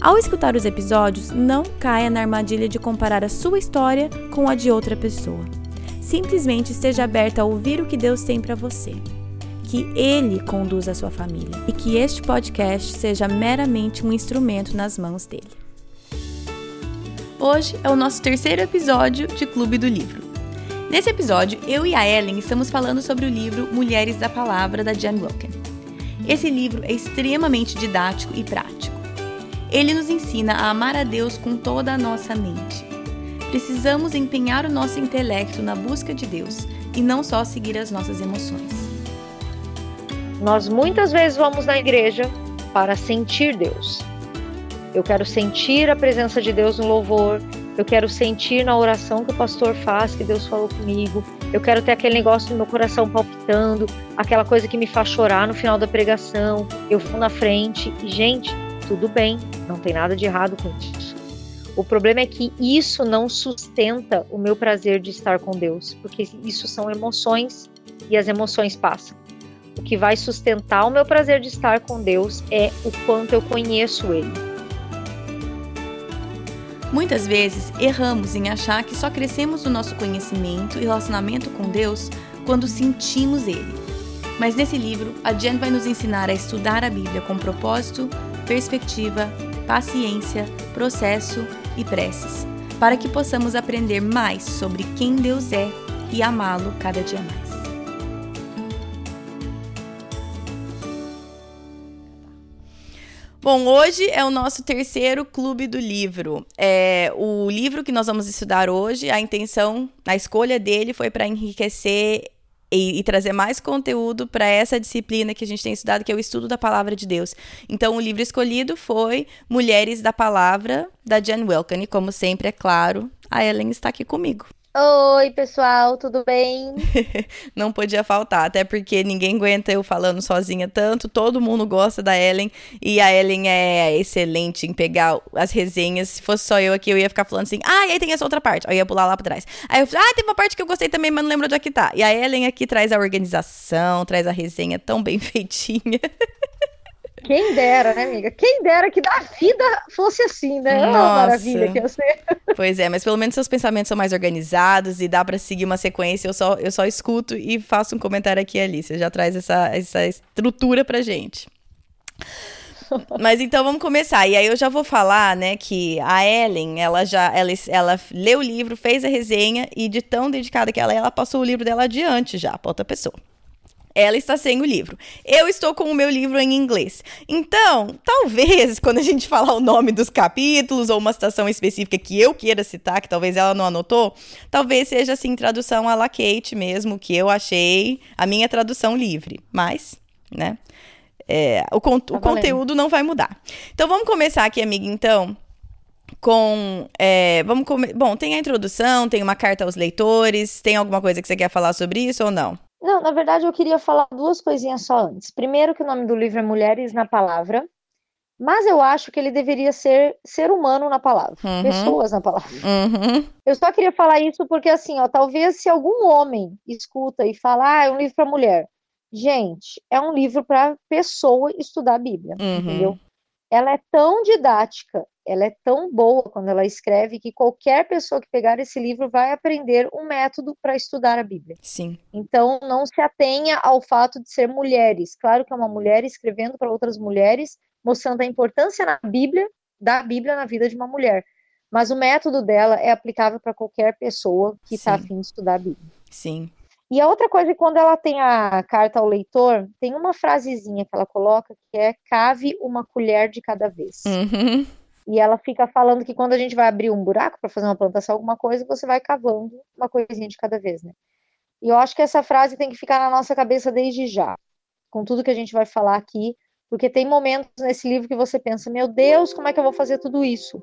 Ao escutar os episódios, não caia na armadilha de comparar a sua história com a de outra pessoa. Simplesmente esteja aberta a ouvir o que Deus tem para você. Que Ele conduza a sua família e que este podcast seja meramente um instrumento nas mãos dele. Hoje é o nosso terceiro episódio de Clube do Livro. Nesse episódio, eu e a Ellen estamos falando sobre o livro Mulheres da Palavra da Jan Wilken. Esse livro é extremamente didático e prático. Ele nos ensina a amar a Deus com toda a nossa mente. Precisamos empenhar o nosso intelecto na busca de Deus e não só seguir as nossas emoções. Nós muitas vezes vamos na igreja para sentir Deus. Eu quero sentir a presença de Deus no louvor, eu quero sentir na oração que o pastor faz que Deus falou comigo, eu quero ter aquele negócio no meu coração palpitando, aquela coisa que me faz chorar no final da pregação, eu vou na frente e, gente, tudo bem, não tem nada de errado com isso. O problema é que isso não sustenta o meu prazer de estar com Deus, porque isso são emoções e as emoções passam. O que vai sustentar o meu prazer de estar com Deus é o quanto eu conheço Ele. Muitas vezes erramos em achar que só crescemos no nosso conhecimento e relacionamento com Deus quando sentimos Ele. Mas nesse livro, a Jen vai nos ensinar a estudar a Bíblia com propósito, perspectiva, paciência, processo e preces, para que possamos aprender mais sobre quem Deus é e amá-lo cada dia mais. Bom, hoje é o nosso terceiro clube do livro. É, o livro que nós vamos estudar hoje, a intenção, a escolha dele foi para enriquecer e, e, trazer mais conteúdo para essa disciplina que a gente tem estudado, que é o estudo da palavra de Deus. Então, o livro escolhido foi Mulheres da Palavra, da Jen Wilken. E, como sempre, é claro, a Ellen está aqui comigo. Oi, pessoal, tudo bem? não podia faltar, até porque ninguém aguenta eu falando sozinha tanto, todo mundo gosta da Ellen e a Ellen é excelente em pegar as resenhas. Se fosse só eu aqui, eu ia ficar falando assim: ah, e aí tem essa outra parte. Aí eu ia pular lá pra trás. Aí eu falei: ah, tem uma parte que eu gostei também, mas não lembro onde é que tá. E a Ellen aqui traz a organização, traz a resenha tão bem feitinha. Quem dera, né, amiga? Quem dera que da vida fosse assim, né? Nossa. Oh, maravilha que eu sei. Pois é, mas pelo menos seus pensamentos são mais organizados e dá para seguir uma sequência. Eu só, eu só escuto e faço um comentário aqui e ali. Você já traz essa, essa estrutura pra gente. Mas então vamos começar. E aí eu já vou falar, né, que a Ellen, ela já ela, ela leu o livro, fez a resenha e de tão dedicada que ela é, ela passou o livro dela adiante já para outra pessoa. Ela está sem o livro. Eu estou com o meu livro em inglês. Então, talvez, quando a gente falar o nome dos capítulos ou uma citação específica que eu queira citar, que talvez ela não anotou, talvez seja assim, tradução à la Kate mesmo, que eu achei a minha tradução livre. Mas, né? É, o, con tá o conteúdo não vai mudar. Então, vamos começar aqui, amiga, então, com. É, vamos. Bom, tem a introdução, tem uma carta aos leitores, tem alguma coisa que você quer falar sobre isso ou não? Não, na verdade eu queria falar duas coisinhas só antes. Primeiro que o nome do livro é Mulheres na Palavra, mas eu acho que ele deveria ser ser humano na palavra, uhum. pessoas na palavra. Uhum. Eu só queria falar isso porque assim, ó, talvez se algum homem escuta e fala, ah, é um livro para mulher. Gente, é um livro para pessoa estudar a Bíblia, uhum. entendeu? Ela é tão didática ela é tão boa quando ela escreve que qualquer pessoa que pegar esse livro vai aprender um método para estudar a Bíblia. Sim. Então não se atenha ao fato de ser mulheres. Claro que é uma mulher escrevendo para outras mulheres, mostrando a importância na Bíblia, da Bíblia na vida de uma mulher. Mas o método dela é aplicável para qualquer pessoa que está afim de estudar a Bíblia. Sim. E a outra coisa é quando ela tem a carta ao leitor, tem uma frasezinha que ela coloca que é cave uma colher de cada vez. Uhum. E ela fica falando que quando a gente vai abrir um buraco para fazer uma plantação, alguma coisa, você vai cavando uma coisinha de cada vez, né? E eu acho que essa frase tem que ficar na nossa cabeça desde já, com tudo que a gente vai falar aqui, porque tem momentos nesse livro que você pensa, meu Deus, como é que eu vou fazer tudo isso?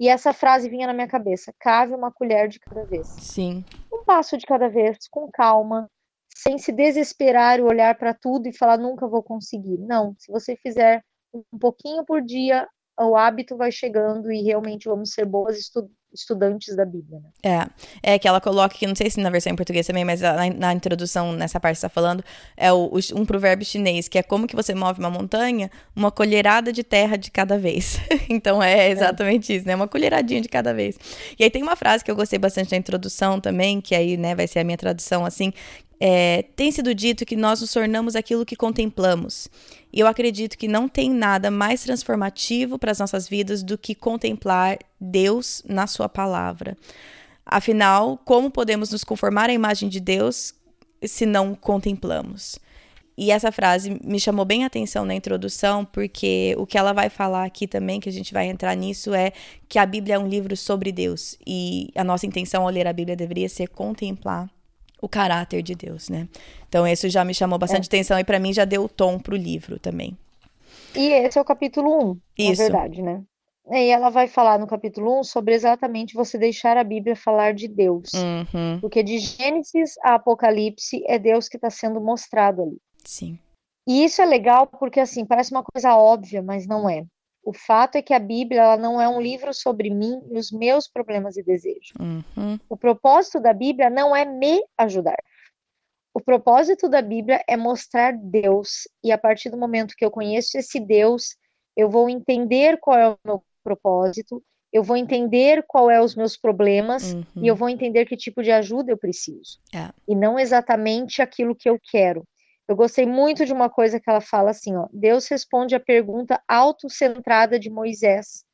E essa frase vinha na minha cabeça: cave uma colher de cada vez. Sim. Passo de cada vez, com calma, sem se desesperar e olhar para tudo e falar nunca vou conseguir. Não, se você fizer um pouquinho por dia, o hábito vai chegando e realmente vamos ser boas estu estudantes da Bíblia. Né? É, é que ela coloca aqui, não sei se na versão em português também, mas na, na introdução, nessa parte que você está falando, é o, um provérbio chinês, que é como que você move uma montanha, uma colherada de terra de cada vez. então é exatamente é. isso, né? Uma colheradinha de cada vez. E aí tem uma frase que eu gostei bastante da introdução também, que aí, né, vai ser a minha tradução assim, é, tem sido dito que nós nos tornamos aquilo que contemplamos. E eu acredito que não tem nada mais transformativo para as nossas vidas do que contemplar Deus na Sua palavra. Afinal, como podemos nos conformar à imagem de Deus se não contemplamos? E essa frase me chamou bem a atenção na introdução, porque o que ela vai falar aqui também, que a gente vai entrar nisso, é que a Bíblia é um livro sobre Deus. E a nossa intenção ao ler a Bíblia deveria ser contemplar o caráter de Deus, né? Então isso já me chamou bastante é. atenção e para mim já deu o tom pro livro também. E esse é o capítulo 1, isso. na verdade, né? E ela vai falar no capítulo 1 sobre exatamente você deixar a Bíblia falar de Deus. Uhum. Porque de Gênesis a Apocalipse é Deus que está sendo mostrado ali. Sim. E isso é legal porque, assim, parece uma coisa óbvia, mas não é. O fato é que a Bíblia ela não é um livro sobre mim e os meus problemas e desejos. Uhum. O propósito da Bíblia não é me ajudar. O propósito da Bíblia é mostrar Deus. E a partir do momento que eu conheço esse Deus, eu vou entender qual é o meu propósito, eu vou entender qual é os meus problemas uhum. e eu vou entender que tipo de ajuda eu preciso. É. E não exatamente aquilo que eu quero. Eu gostei muito de uma coisa que ela fala assim, ó, Deus responde a pergunta autocentrada de Moisés.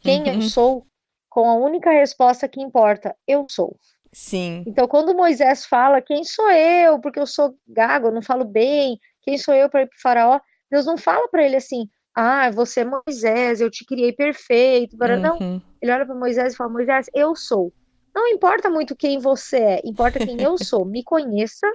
Quem uhum. eu sou? Com a única resposta que importa, eu sou. Sim. Então, quando Moisés fala, quem sou eu? Porque eu sou gago, eu não falo bem. Quem sou eu para ir para o faraó? Deus não fala para ele assim, ah, você é Moisés, eu te criei perfeito. Uhum. Não, ele olha para Moisés e fala, Moisés, eu sou. Não importa muito quem você é, importa quem eu sou. Me conheça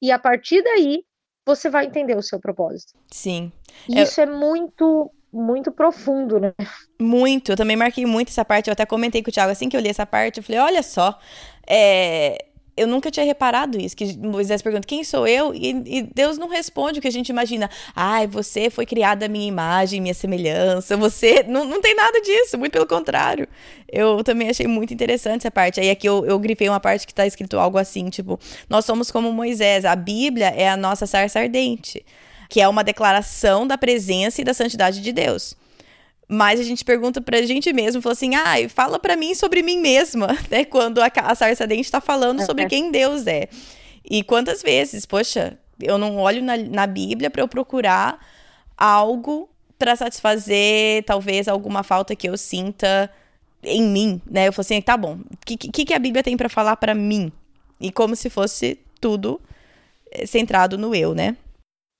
e a partir daí você vai entender o seu propósito. Sim. Isso eu... é muito, muito profundo, né? Muito. Eu também marquei muito essa parte. Eu até comentei com o Thiago assim que eu li essa parte. Eu falei: olha só, é, eu nunca tinha reparado isso, que Moisés pergunta quem sou eu, e, e, Deus não responde o que a gente imagina. Ai, você foi criada a minha imagem, minha semelhança, você. Não, não tem nada disso, muito pelo contrário. Eu também achei muito interessante essa parte. Aí aqui eu, eu grifei uma parte que está escrito algo assim, tipo, nós somos como Moisés, a Bíblia é a nossa sarça ardente, que é uma declaração da presença e da santidade de Deus. Mas a gente pergunta pra gente mesmo, fala assim, ah, fala pra mim sobre mim mesma, né? Quando a, a sarça dente tá falando sobre quem Deus é. E quantas vezes, poxa, eu não olho na, na Bíblia para eu procurar algo para satisfazer talvez alguma falta que eu sinta em mim, né? Eu falo assim, tá bom, o que, que, que a Bíblia tem para falar para mim? E como se fosse tudo eh, centrado no eu, né?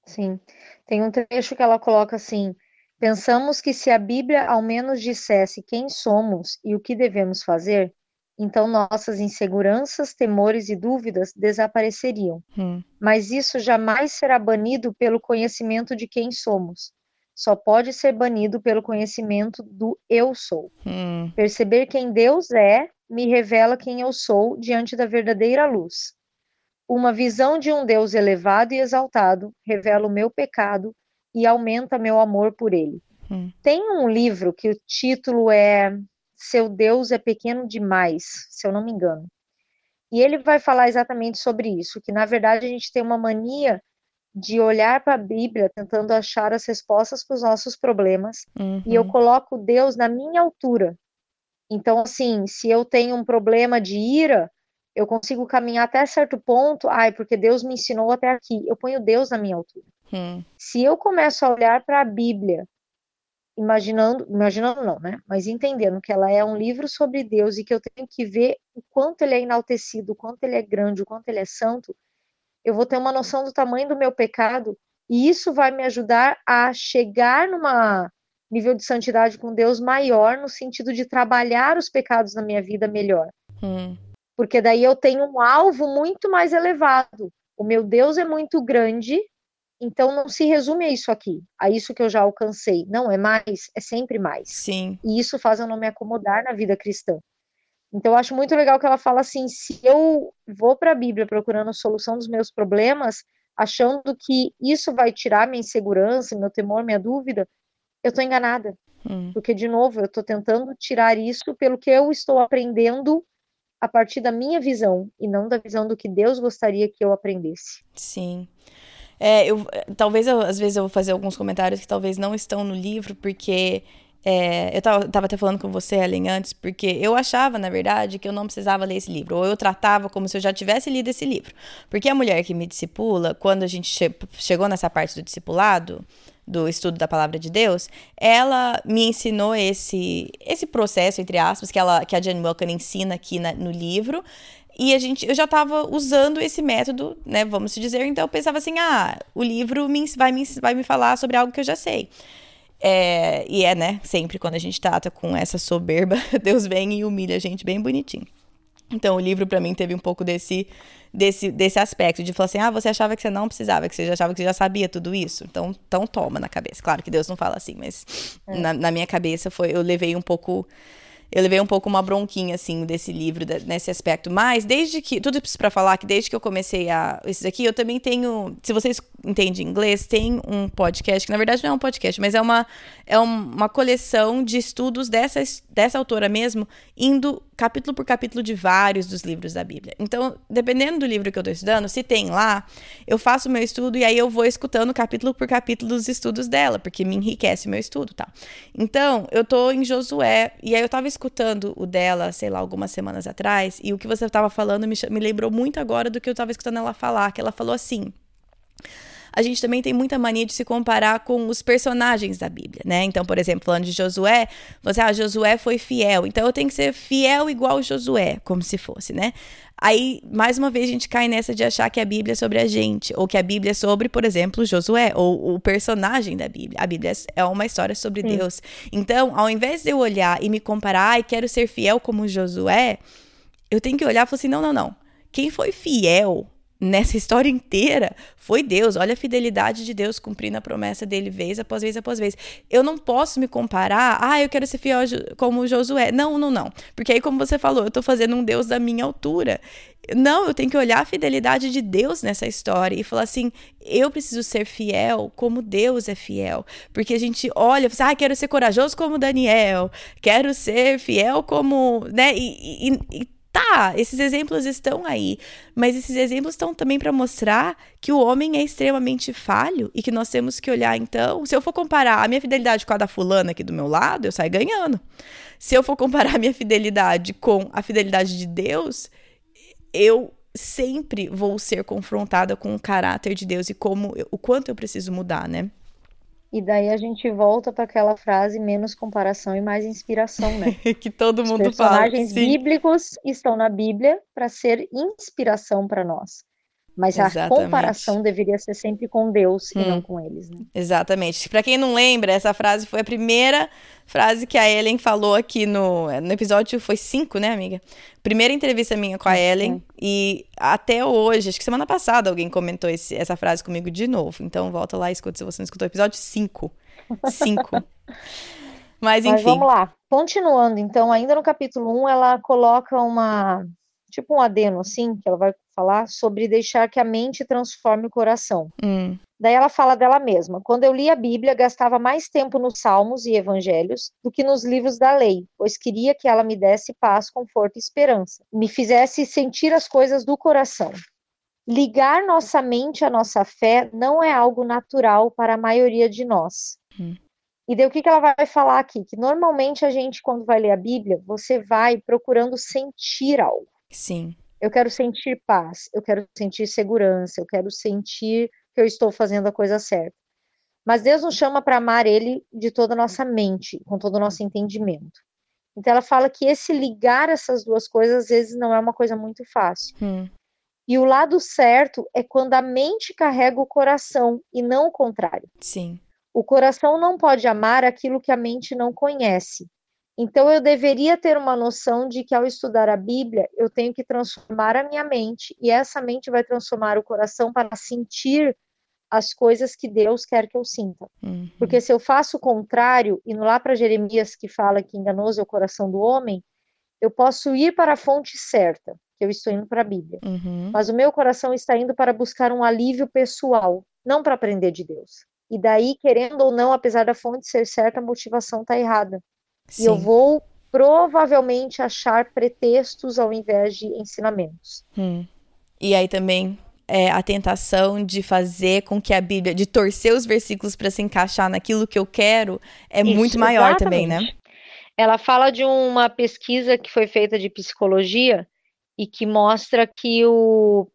Sim. Tem um trecho que ela coloca assim: Pensamos que se a Bíblia ao menos dissesse quem somos e o que devemos fazer, então nossas inseguranças, temores e dúvidas desapareceriam. Hum. Mas isso jamais será banido pelo conhecimento de quem somos. Só pode ser banido pelo conhecimento do eu sou. Hum. Perceber quem Deus é me revela quem eu sou diante da verdadeira luz. Uma visão de um Deus elevado e exaltado revela o meu pecado e aumenta meu amor por ele. Hum. Tem um livro que o título é Seu Deus é Pequeno Demais, se eu não me engano. E ele vai falar exatamente sobre isso, que na verdade a gente tem uma mania de olhar para a Bíblia tentando achar as respostas para os nossos problemas, uhum. e eu coloco Deus na minha altura. Então, assim, se eu tenho um problema de ira, eu consigo caminhar até certo ponto, ai, porque Deus me ensinou até aqui. Eu ponho Deus na minha altura. Hum. Se eu começo a olhar para a Bíblia, imaginando, imaginando não, né? Mas entendendo que ela é um livro sobre Deus e que eu tenho que ver o quanto ele é enaltecido, o quanto ele é grande, o quanto ele é santo, eu vou ter uma noção do tamanho do meu pecado e isso vai me ajudar a chegar numa nível de santidade com Deus maior no sentido de trabalhar os pecados na minha vida melhor. Hum. Porque daí eu tenho um alvo muito mais elevado. O meu Deus é muito grande Então não se resume a isso aqui, a isso que eu já alcancei. Não, é mais, é sempre mais. Sim. E isso faz eu não me acomodar na vida cristã. Então eu acho muito legal que ela fala assim, se eu vou para a Bíblia procurando a solução dos meus problemas, achando que isso vai tirar minha insegurança, meu temor, minha dúvida, eu estou enganada. Hum. Porque, de novo, eu estou tentando tirar isso pelo que eu estou aprendendo a partir da minha visão e não da visão do que Deus gostaria que eu aprendesse. Sim. É, eu, talvez eu, às vezes eu vou fazer alguns comentários que talvez não estão no livro, porque é, eu tava, tava, até falando com você, Ellen, antes, porque eu achava, na verdade, que eu não precisava ler esse livro, ou eu tratava como se eu já tivesse lido esse livro. Porque a mulher que me discipula, quando a gente che chegou nessa parte do discipulado, do estudo da palavra de Deus, ela me ensinou esse esse processo entre aspas que ela que a Jane Wilkin ensina aqui na, no livro e a gente, eu já estava usando esse método, né? Vamos dizer. Então eu pensava assim: ah, o livro me, vai, me, vai me falar sobre algo que eu já sei. É, e é, né? Sempre quando a gente trata com essa soberba, Deus vem e humilha a gente bem bonitinho. Então o livro para mim teve um pouco desse, desse, desse aspecto de falar assim: ah, você achava que você não precisava, que você já achava que você já sabia tudo isso. Então, então toma na cabeça. Claro que Deus não fala assim, mas é. na, na minha cabeça foi, eu levei um pouco eu levei um pouco uma bronquinha, assim, desse livro, nesse aspecto. Mas, desde que. Tudo isso pra falar que desde que eu comecei a. Isso daqui, eu também tenho. Se vocês entendem inglês, tem um podcast, que na verdade não é um podcast, mas é uma, é uma coleção de estudos dessa, dessa autora mesmo, indo capítulo por capítulo de vários dos livros da Bíblia. Então, dependendo do livro que eu estou estudando, se tem lá, eu faço o meu estudo e aí eu vou escutando capítulo por capítulo dos estudos dela, porque me enriquece o meu estudo, tá? Então, eu tô em Josué e aí eu tava escutando o dela, sei lá, algumas semanas atrás, e o que você tava falando me, me lembrou muito agora do que eu tava escutando ela falar, que ela falou assim: a gente também tem muita mania de se comparar com os personagens da Bíblia, né? Então, por exemplo, falando de Josué, você, ah, Josué foi fiel, então eu tenho que ser fiel igual Josué, como se fosse, né? Aí, mais uma vez, a gente cai nessa de achar que a Bíblia é sobre a gente, ou que a Bíblia é sobre, por exemplo, Josué, ou o personagem da Bíblia. A Bíblia é uma história sobre Sim. Deus. Então, ao invés de eu olhar e me comparar, e quero ser fiel como Josué, eu tenho que olhar e falar assim: não, não, não. Quem foi fiel nessa história inteira foi Deus. Olha a fidelidade de Deus cumprindo a promessa dele vez após vez após vez. Eu não posso me comparar, ah, eu quero ser fiel como Josué. Não, não, não. Porque aí, como você falou, eu tô fazendo um Deus da minha altura. Não, eu tenho que olhar a fidelidade de Deus nessa história e falar assim: eu preciso ser fiel como Deus é fiel. Porque a gente olha, assim, ah, quero ser corajoso como Daniel, quero ser fiel como. né? e, e, e Tá, esses exemplos estão aí, mas esses exemplos estão também para mostrar que o homem é extremamente falho e que nós temos que olhar então, se eu for comparar a minha fidelidade com a da fulana aqui do meu lado, eu saio ganhando. Se eu for comparar a minha fidelidade com a fidelidade de Deus, eu sempre vou ser confrontada com o caráter de Deus e como o quanto eu preciso mudar, né? E daí a gente volta para aquela frase menos comparação e mais inspiração, né? que todo mundo Os personagens fala, bíblicos estão na Bíblia para ser inspiração para nós. Mas Exatamente. a comparação deveria ser sempre com Deus hum. e não hum. com eles. Né? Exatamente. Para quem não lembra, essa frase foi a primeira frase que a Ellen falou aqui no, no episódio, foi 5, né, amiga? Primeira entrevista minha com a Ellen. E até hoje, acho que semana passada alguém comentou esse, essa frase comigo de novo. Então volta lá e escuta se você não escutou o episódio 5. 5. Mas enfim. Mas vamos lá. Continuando, então, ainda no capítulo 1, um, ela coloca uma tipo um adeno, assim, que ela vai falar sobre deixar que a mente transforme o coração. Hum. Daí ela fala dela mesma. Quando eu li a Bíblia, gastava mais tempo nos salmos e evangelhos do que nos livros da lei, pois queria que ela me desse paz, conforto e esperança, me fizesse sentir as coisas do coração. Ligar nossa mente à nossa fé não é algo natural para a maioria de nós. Hum. E daí o que, que ela vai falar aqui? Que normalmente a gente, quando vai ler a Bíblia, você vai procurando sentir algo. Sim. Eu quero sentir paz, eu quero sentir segurança, eu quero sentir que eu estou fazendo a coisa certa. Mas Deus nos chama para amar Ele de toda a nossa mente, com todo o nosso entendimento. Então ela fala que esse ligar essas duas coisas às vezes não é uma coisa muito fácil. Hum. E o lado certo é quando a mente carrega o coração e não o contrário. Sim. O coração não pode amar aquilo que a mente não conhece. Então eu deveria ter uma noção de que ao estudar a Bíblia, eu tenho que transformar a minha mente e essa mente vai transformar o coração para sentir as coisas que Deus quer que eu sinta. Uhum. Porque se eu faço o contrário, indo lá para Jeremias que fala que enganoso é o coração do homem, eu posso ir para a fonte certa, que eu estou indo para a Bíblia. Uhum. Mas o meu coração está indo para buscar um alívio pessoal, não para aprender de Deus. E daí, querendo ou não, apesar da fonte ser certa, a motivação está errada. Sim. E eu vou provavelmente achar pretextos ao invés de ensinamentos. Hum. E aí também é, a tentação de fazer com que a Bíblia, de torcer os versículos para se encaixar naquilo que eu quero, é Isso, muito maior também, né? exatamente. Ela fala de uma pesquisa que foi feita de psicologia e que mostra que o,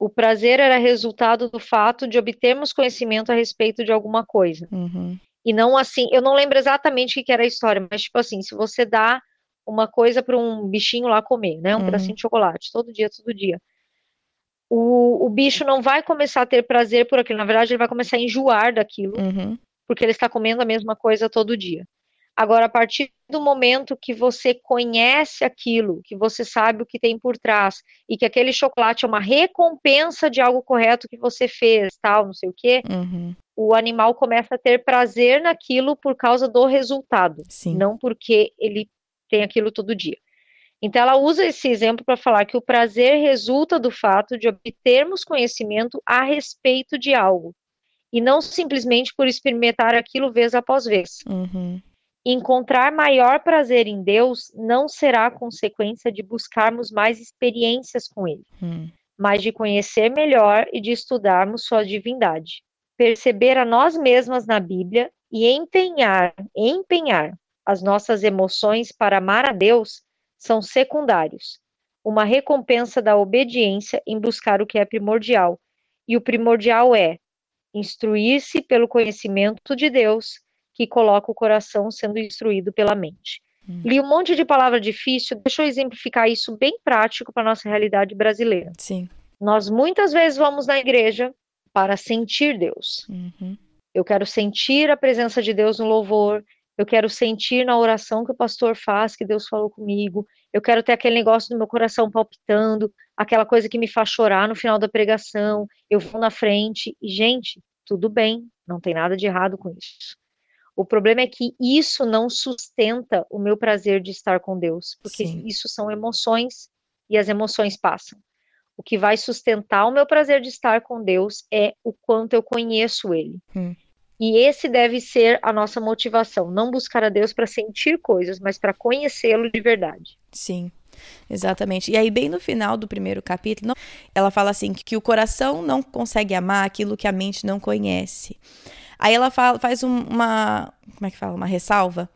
o prazer era resultado do fato de obtermos conhecimento a respeito de alguma coisa. Uhum. E não assim, eu não lembro exatamente o que que era a história, mas tipo assim, se você dá uma coisa para um bichinho lá comer, né? Um Uhum. pedacinho de chocolate, todo dia, todo dia. O, o bicho não vai começar a ter prazer por aquilo, na verdade, ele vai começar a enjoar daquilo, Uhum. porque ele está comendo a mesma coisa todo dia. Agora, a partir do momento que você conhece aquilo, que você sabe o que tem por trás, e que aquele chocolate é uma recompensa de algo correto que você fez, tal, não sei o quê, Uhum. O animal começa a ter prazer naquilo por causa do resultado, Sim. não porque ele tem aquilo todo dia. Então, ela usa esse exemplo para falar que o prazer resulta do fato de obtermos conhecimento a respeito de algo, e não simplesmente por experimentar aquilo vez após vez. Uhum. Encontrar maior prazer em Deus não será consequência de buscarmos mais experiências com Ele Hum. mas de conhecer melhor e de estudarmos sua divindade. Perceber a nós mesmas na Bíblia e empenhar, empenhar as nossas emoções para amar a Deus são secundários. Uma recompensa da obediência em buscar o que é primordial. E o primordial é instruir-se pelo conhecimento de Deus, que coloca o coração sendo instruído pela mente. Hum. Li um monte de palavra difícil, deixa eu exemplificar isso bem prático para a nossa realidade brasileira. Sim. Nós muitas vezes vamos na igreja para sentir Deus. Uhum. Eu quero sentir a presença de Deus no louvor, eu quero sentir na oração que o pastor faz que Deus falou comigo, eu quero ter aquele negócio no meu coração palpitando, aquela coisa que me faz chorar no final da pregação, eu vou na frente e, gente, tudo bem, não tem nada de errado com isso. O problema é que isso não sustenta o meu prazer de estar com Deus, porque Sim. isso são emoções e as emoções passam. O que vai sustentar o meu prazer de estar com Deus é o quanto eu conheço Ele. Hum. E esse deve ser a nossa motivação, não buscar a Deus para sentir coisas, mas para conhecê-lo de verdade. Sim, exatamente. E aí, bem no final do primeiro capítulo, ela fala assim: que o coração não consegue amar aquilo que a mente não conhece. Aí ela fala, faz um- uma. Como é que fala? Uma ressalva.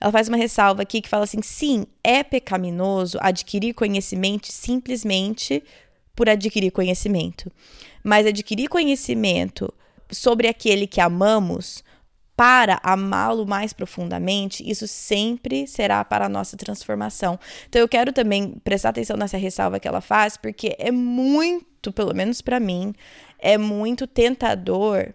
Ela faz uma ressalva aqui que fala assim: sim, é pecaminoso adquirir conhecimento simplesmente por adquirir conhecimento. Mas adquirir conhecimento sobre aquele que amamos para amá-lo mais profundamente, isso sempre será para a nossa transformação. Então eu quero também prestar atenção nessa ressalva que ela faz, porque é muito, pelo menos para mim, é muito tentador.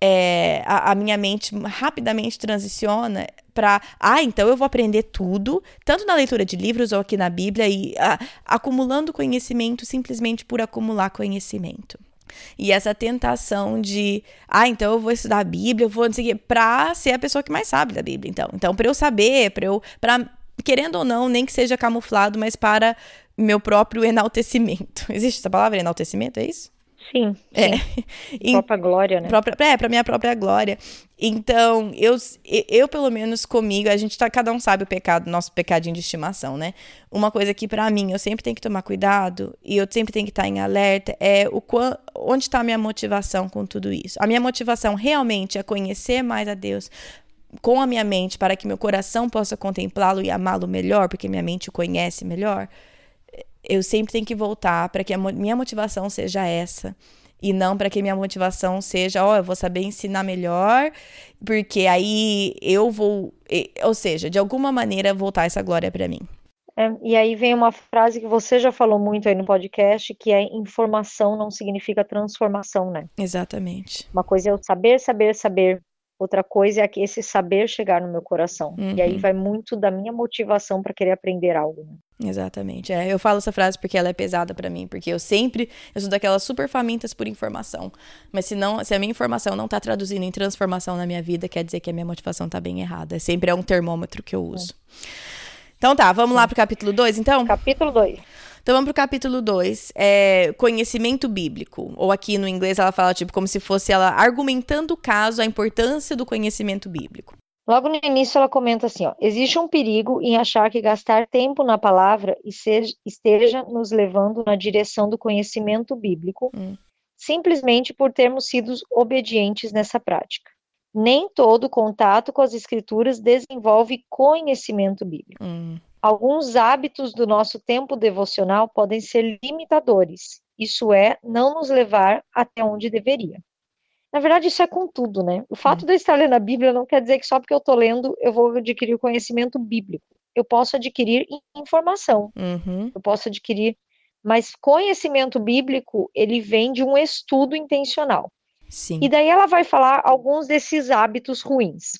É, a, a minha mente rapidamente transiciona para, ah, então eu vou aprender tudo, tanto na leitura de livros ou aqui na Bíblia, e ah, acumulando conhecimento simplesmente por acumular conhecimento. E essa tentação de, ah, então eu vou estudar a Bíblia, eu vou não quê, pra ser a pessoa que mais sabe da Bíblia, então. Então, para eu saber, para eu, pra, querendo ou não, nem que seja camuflado, mas para meu próprio enaltecimento. Existe essa palavra, enaltecimento, é isso? Sim, É. sim. Própria glória, né? própria, é, pra minha própria glória. Então, eu, eu, pelo menos comigo, a gente tá, cada um sabe o pecado, nosso pecadinho de estimação, né? Uma coisa que pra mim eu sempre tenho que tomar cuidado e eu sempre tenho que estar em alerta é o onde está a minha motivação com tudo isso. A minha motivação realmente é conhecer mais a Deus com a minha mente para que meu coração possa contemplá-lo e amá-lo melhor, porque minha mente o conhece melhor. Eu sempre tenho que voltar para que a minha motivação seja essa. E não para que minha motivação seja, ó, eu vou saber ensinar melhor, porque aí eu vou, ou seja, de alguma maneira voltar essa glória para mim. É, e aí vem uma frase que você já falou muito aí no podcast, que é informação não significa transformação, né? Exatamente. Uma coisa é eu saber, saber, saber outra coisa é esse saber chegar no meu coração. Uhum. E aí vai muito da minha motivação para querer aprender algo. Né? Exatamente. É, eu falo essa frase porque ela é pesada para mim, porque eu sempre eu sou daquelas super famintas por informação. Mas se não, se a minha informação não tá traduzindo em transformação na minha vida, quer dizer que a minha motivação tá bem errada. Sempre é um termômetro que eu uso. Então tá, vamos lá pro capítulo 2, então? Capítulo 2. Então vamos pro capítulo 2, é conhecimento bíblico. Ou aqui no inglês ela fala tipo como se fosse ela argumentando o caso, a importância do conhecimento bíblico. Logo no início ela comenta assim, ó, existe um perigo em achar que gastar tempo na palavra esteja nos levando na direção do conhecimento bíblico, Hum. simplesmente por termos sido obedientes nessa prática. Nem todo contato com as escrituras desenvolve conhecimento bíblico. Hum, Alguns hábitos do nosso tempo devocional podem ser limitadores, isso é, não nos levar até onde deveria. Na verdade, isso é com tudo, né? O fato de eu estar lendo a Bíblia não quer dizer que só porque eu estou lendo eu vou adquirir conhecimento bíblico. Eu posso adquirir informação, uhum, eu posso adquirir, mas conhecimento bíblico, ele vem de um estudo intencional. sim. E daí ela vai falar alguns desses hábitos ruins.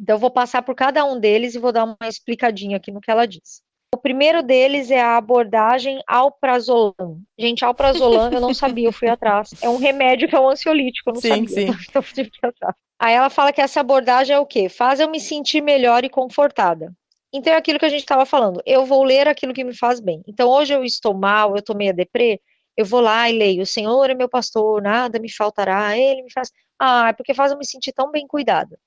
Então, eu vou passar por cada um deles e vou dar uma explicadinha aqui no que ela diz. O primeiro deles é a abordagem alprazolam. Gente, alprazolam eu não sabia, eu fui atrás. É um remédio que é um ansiolítico, eu não Sim, sabia. sim. Então, eu tive que ir atrás. Aí ela fala que essa abordagem é o quê? Faz eu me sentir melhor e confortada. Então, é aquilo que a gente estava falando. Eu vou ler aquilo que me faz bem. Então, hoje eu estou mal, eu estou meio deprê, eu vou lá e leio, o Senhor é meu pastor, nada me faltará, Ele me faz... Ah, é porque faz eu me sentir tão bem cuidada.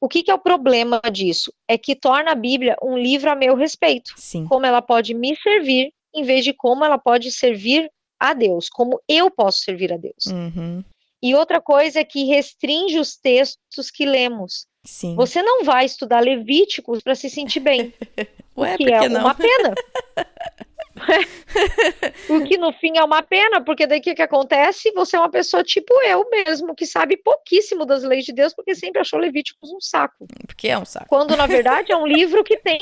O que, que é o problema disso? É que torna a Bíblia um livro a meu respeito. Sim. Como ela pode me servir, em vez de como ela pode servir a Deus, como eu posso servir a Deus. Uhum, E outra coisa é que restringe os textos que lemos. sim. Você não vai estudar Levíticos para se sentir bem, Ué, que é não? uma pena. o que no fim é uma pena, porque daí o que, que acontece? Você é uma pessoa tipo eu mesmo, que sabe pouquíssimo das leis de Deus, porque sempre achou Levíticos um saco. Porque é um saco. Quando na verdade é um livro que tem,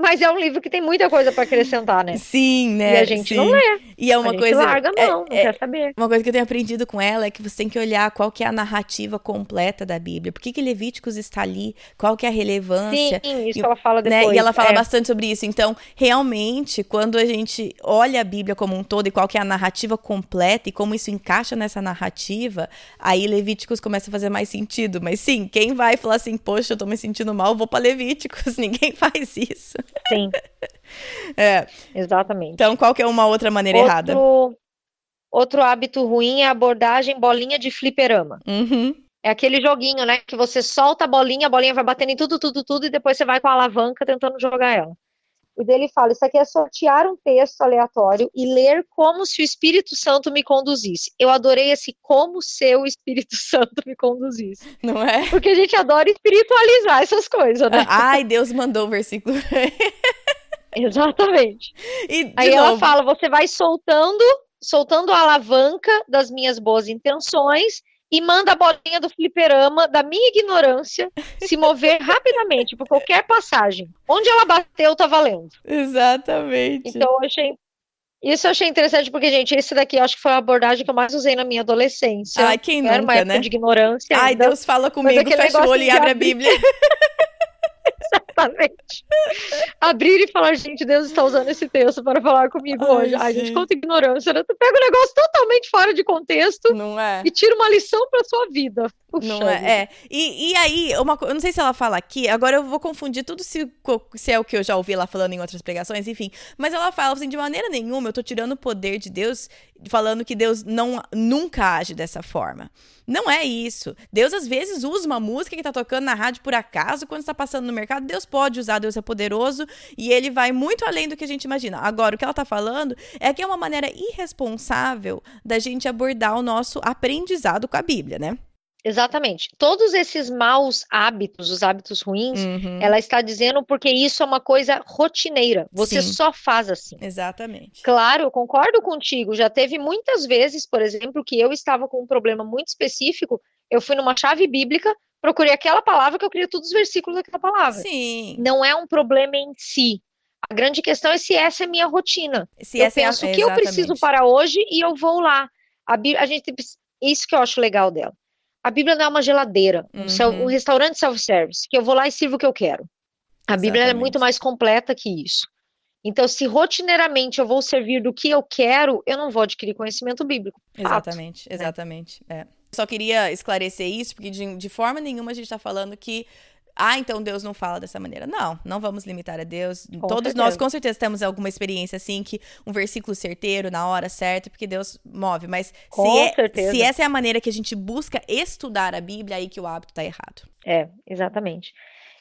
mas é um livro que tem muita coisa para acrescentar, né? Sim, né? E a gente sim. não lê. E é uma a gente coisa. larga é- mão, não é- quer saber. Uma coisa que eu tenho aprendido com ela é que você tem que olhar qual que é a narrativa completa da Bíblia. Por que, que Levíticos está ali? Qual que é a relevância? Sim, isso e- ela fala né? depois. E ela fala é. bastante sobre isso. Então, realmente, quando a gente olha a Bíblia como um todo e qual que é a narrativa completa e como isso encaixa nessa narrativa, aí Levíticos começa a fazer mais sentido. Mas sim, quem vai falar assim, poxa, eu tô me sentindo mal, vou para Levíticos. Ninguém faz isso. Sim, É. exatamente. Então, qual que é uma outra maneira errada? Outro, outro hábito ruim é a abordagem bolinha de fliperama. Uhum. É aquele joguinho, né? Que você solta a bolinha, a bolinha vai batendo em tudo, tudo, tudo, e depois você vai com a alavanca tentando jogar ela. O dele fala: Isso aqui é sortear um texto aleatório e ler como se o Espírito Santo me conduzisse. Eu adorei esse como se o Espírito Santo me conduzisse. Não é? Porque a gente adora espiritualizar essas coisas, né? Ai, Deus mandou o versículo. Exatamente. E, Aí ela novo, fala: você vai soltando, soltando a alavanca das minhas boas intenções e manda a bolinha do fliperama, da minha ignorância, se mover rapidamente por qualquer passagem. Onde ela bateu, tá valendo. Exatamente. Então, eu achei. Isso eu achei interessante, porque, gente, esse daqui eu acho que foi a abordagem que eu mais usei na minha adolescência. Ai, quem Era uma nunca, época né? de ignorância. Ai, ainda. Deus fala comigo, fecha o olho e abre a. Bíblia. Exatamente. Abrir e falar, gente, Deus está usando esse texto para falar comigo Ai, hoje. Ai, gente, gente. quanta ignorância, né? Tu pega um negócio totalmente fora de contexto é? e tira uma lição para sua vida. Puxa Não é, é. E, e aí, uma, eu não sei se ela fala aqui, agora eu vou confundir tudo se, se é o que eu já ouvi ela falando em outras pregações, enfim. Mas ela fala assim, de maneira nenhuma eu tô tirando o poder de Deus, falando que Deus não, nunca age dessa forma. Não é isso. Deus às vezes usa uma música que tá tocando na rádio por acaso, quando está passando no mercado, Deus pode usar, Deus é poderoso e ele vai muito além do que a gente imagina. Agora, o que ela tá falando é que é uma maneira irresponsável da gente abordar o nosso aprendizado com a Bíblia, né? Exatamente. Todos esses maus hábitos, os hábitos ruins, Uhum. ela está dizendo porque isso é uma coisa rotineira. Você Sim. só faz assim. Exatamente. Claro, eu concordo contigo. Já teve muitas vezes, por exemplo, que eu estava com um problema muito específico. Eu fui numa chave bíblica, procurei aquela palavra que eu queria todos os versículos daquela palavra. Sim. Não é um problema em si. A grande questão é se essa é minha rotina. Se eu essa é a- penso o que eu preciso para hoje e eu vou lá. A, a gente isso que eu acho legal dela. A Bíblia não é uma geladeira, um, Uhum. um restaurante self-service, que eu vou lá e sirvo o que eu quero. A Bíblia é muito mais completa que isso. Então, se rotineiramente eu vou servir do que eu quero, eu não vou adquirir conhecimento bíblico. Fato. Exatamente, exatamente. É. Só queria esclarecer isso, porque de, de forma nenhuma a gente está falando que. Ah, então Deus não fala dessa maneira. Não, não vamos limitar a Deus. Com Todos nós, certeza. com certeza, temos alguma experiência assim, que um versículo certeiro, na hora certa, porque Deus move. Mas Com se, é- se essa é a maneira que a gente busca estudar a Bíblia, aí que o hábito tá errado. É, exatamente.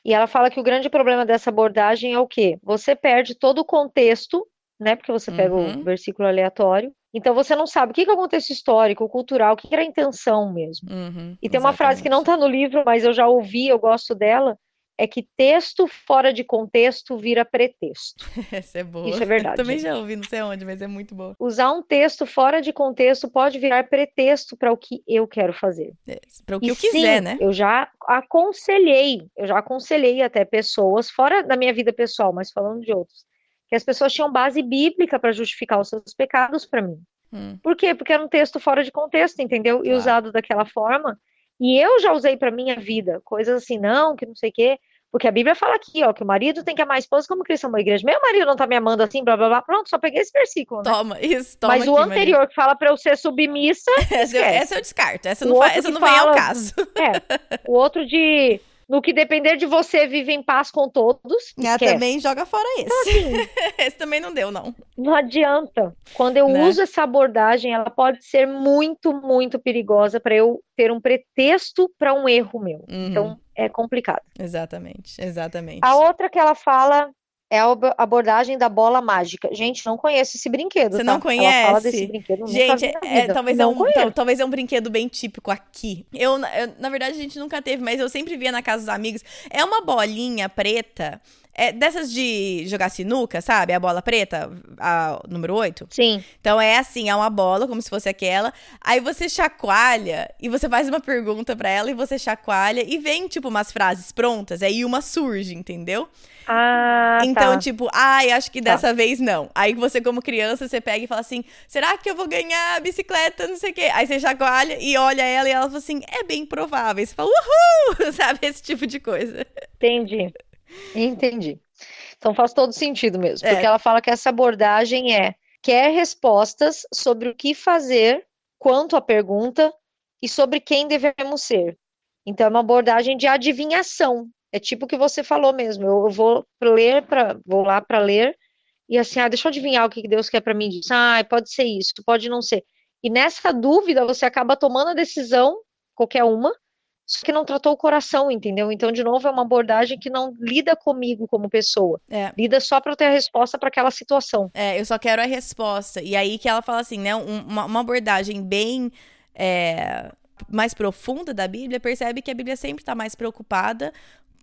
E ela fala que o grande problema dessa abordagem é o quê? Você perde todo o contexto, né? Porque você pega Uhum. o versículo aleatório. Então você não sabe o que que é o contexto histórico, cultural, o que que era a intenção mesmo. Uhum, E tem uma frase que não está no livro, mas eu já ouvi, eu gosto dela, é que texto fora de contexto vira pretexto. Essa é boa. Isso é verdade, Também gente. já ouvi, não sei onde, mas é muito boa. Usar um texto fora de contexto pode virar pretexto para o que eu quero fazer. É, Pra o que E eu quiser, sim, né? Eu já aconselhei, eu já aconselhei até pessoas, fora da minha vida pessoal, mas falando de outros, que as pessoas tinham base bíblica para justificar os seus pecados para mim. Hum, Por quê? Porque era um texto fora de contexto, entendeu? E Claro. usado daquela forma. E eu já usei para minha vida coisas assim, não, que não sei o quê. Porque a Bíblia fala aqui, ó, que o marido tem que amar a esposa como Cristo amou a igreja. Meu marido não tá me amando assim, blá blá blá. Pronto, só peguei esse versículo, né? Toma, isso, toma Mas o aqui, Maria. anterior que fala para eu ser submissa, Essa, eu- essa eu descarto. Essa O não, fa- essa não vem ao fala- caso. é. O outro de no que depender de você, vive em paz com todos. Ah, também joga fora esse. Assim, esse também não deu, não. não adianta. Quando eu Né? uso essa abordagem, ela pode ser muito, muito perigosa para eu ter um pretexto para um erro meu. Uhum. Então, é complicado. Exatamente, exatamente. A outra que ela fala é a ab- abordagem da bola mágica. Gente, não conheço esse brinquedo, Você tá? não Ela fala conhece? desse brinquedo, Gente, é, talvez, é não um, conheço. tal- talvez é um brinquedo bem típico aqui. Eu, eu, na verdade, a gente nunca teve, mas eu sempre via na casa dos amigos. É uma bolinha preta, é dessas de jogar sinuca, sabe? A bola preta, a número 8. Sim, Então é assim, é uma bola, como se fosse aquela. Aí você chacoalha e você faz uma pergunta pra ela e você chacoalha e vem, tipo, umas frases prontas. Aí uma surge, entendeu? ah, Então, tá. tipo, ai, acho que Tá. dessa vez não. Aí você, como criança, você pega e fala assim: será que eu vou ganhar a bicicleta? Não sei o quê. Aí você chacoalha e olha ela e ela fala assim: é bem provável. Aí você fala, uhul! Sabe? Esse tipo de coisa. Entendi. Entendi. Então faz todo sentido mesmo, É. porque ela fala que essa abordagem é quer respostas sobre o que fazer quanto à pergunta e sobre quem devemos ser. Então é uma abordagem de adivinhação. É tipo o que você falou mesmo. Eu, eu vou ler para vou lá para ler e assim, ah, deixa eu adivinhar o que Deus quer para mim disso. Ah, pode ser isso, pode não ser. E nessa dúvida você acaba tomando a decisão, qualquer uma, só que não tratou o coração, entendeu? Então, de novo, é uma abordagem que não lida comigo como pessoa, É. lida só para eu ter a resposta para aquela situação. É, eu só quero a resposta. E aí que ela fala assim, né? um- uma, uma abordagem bem é, mais profunda da Bíblia, percebe que a Bíblia sempre está mais preocupada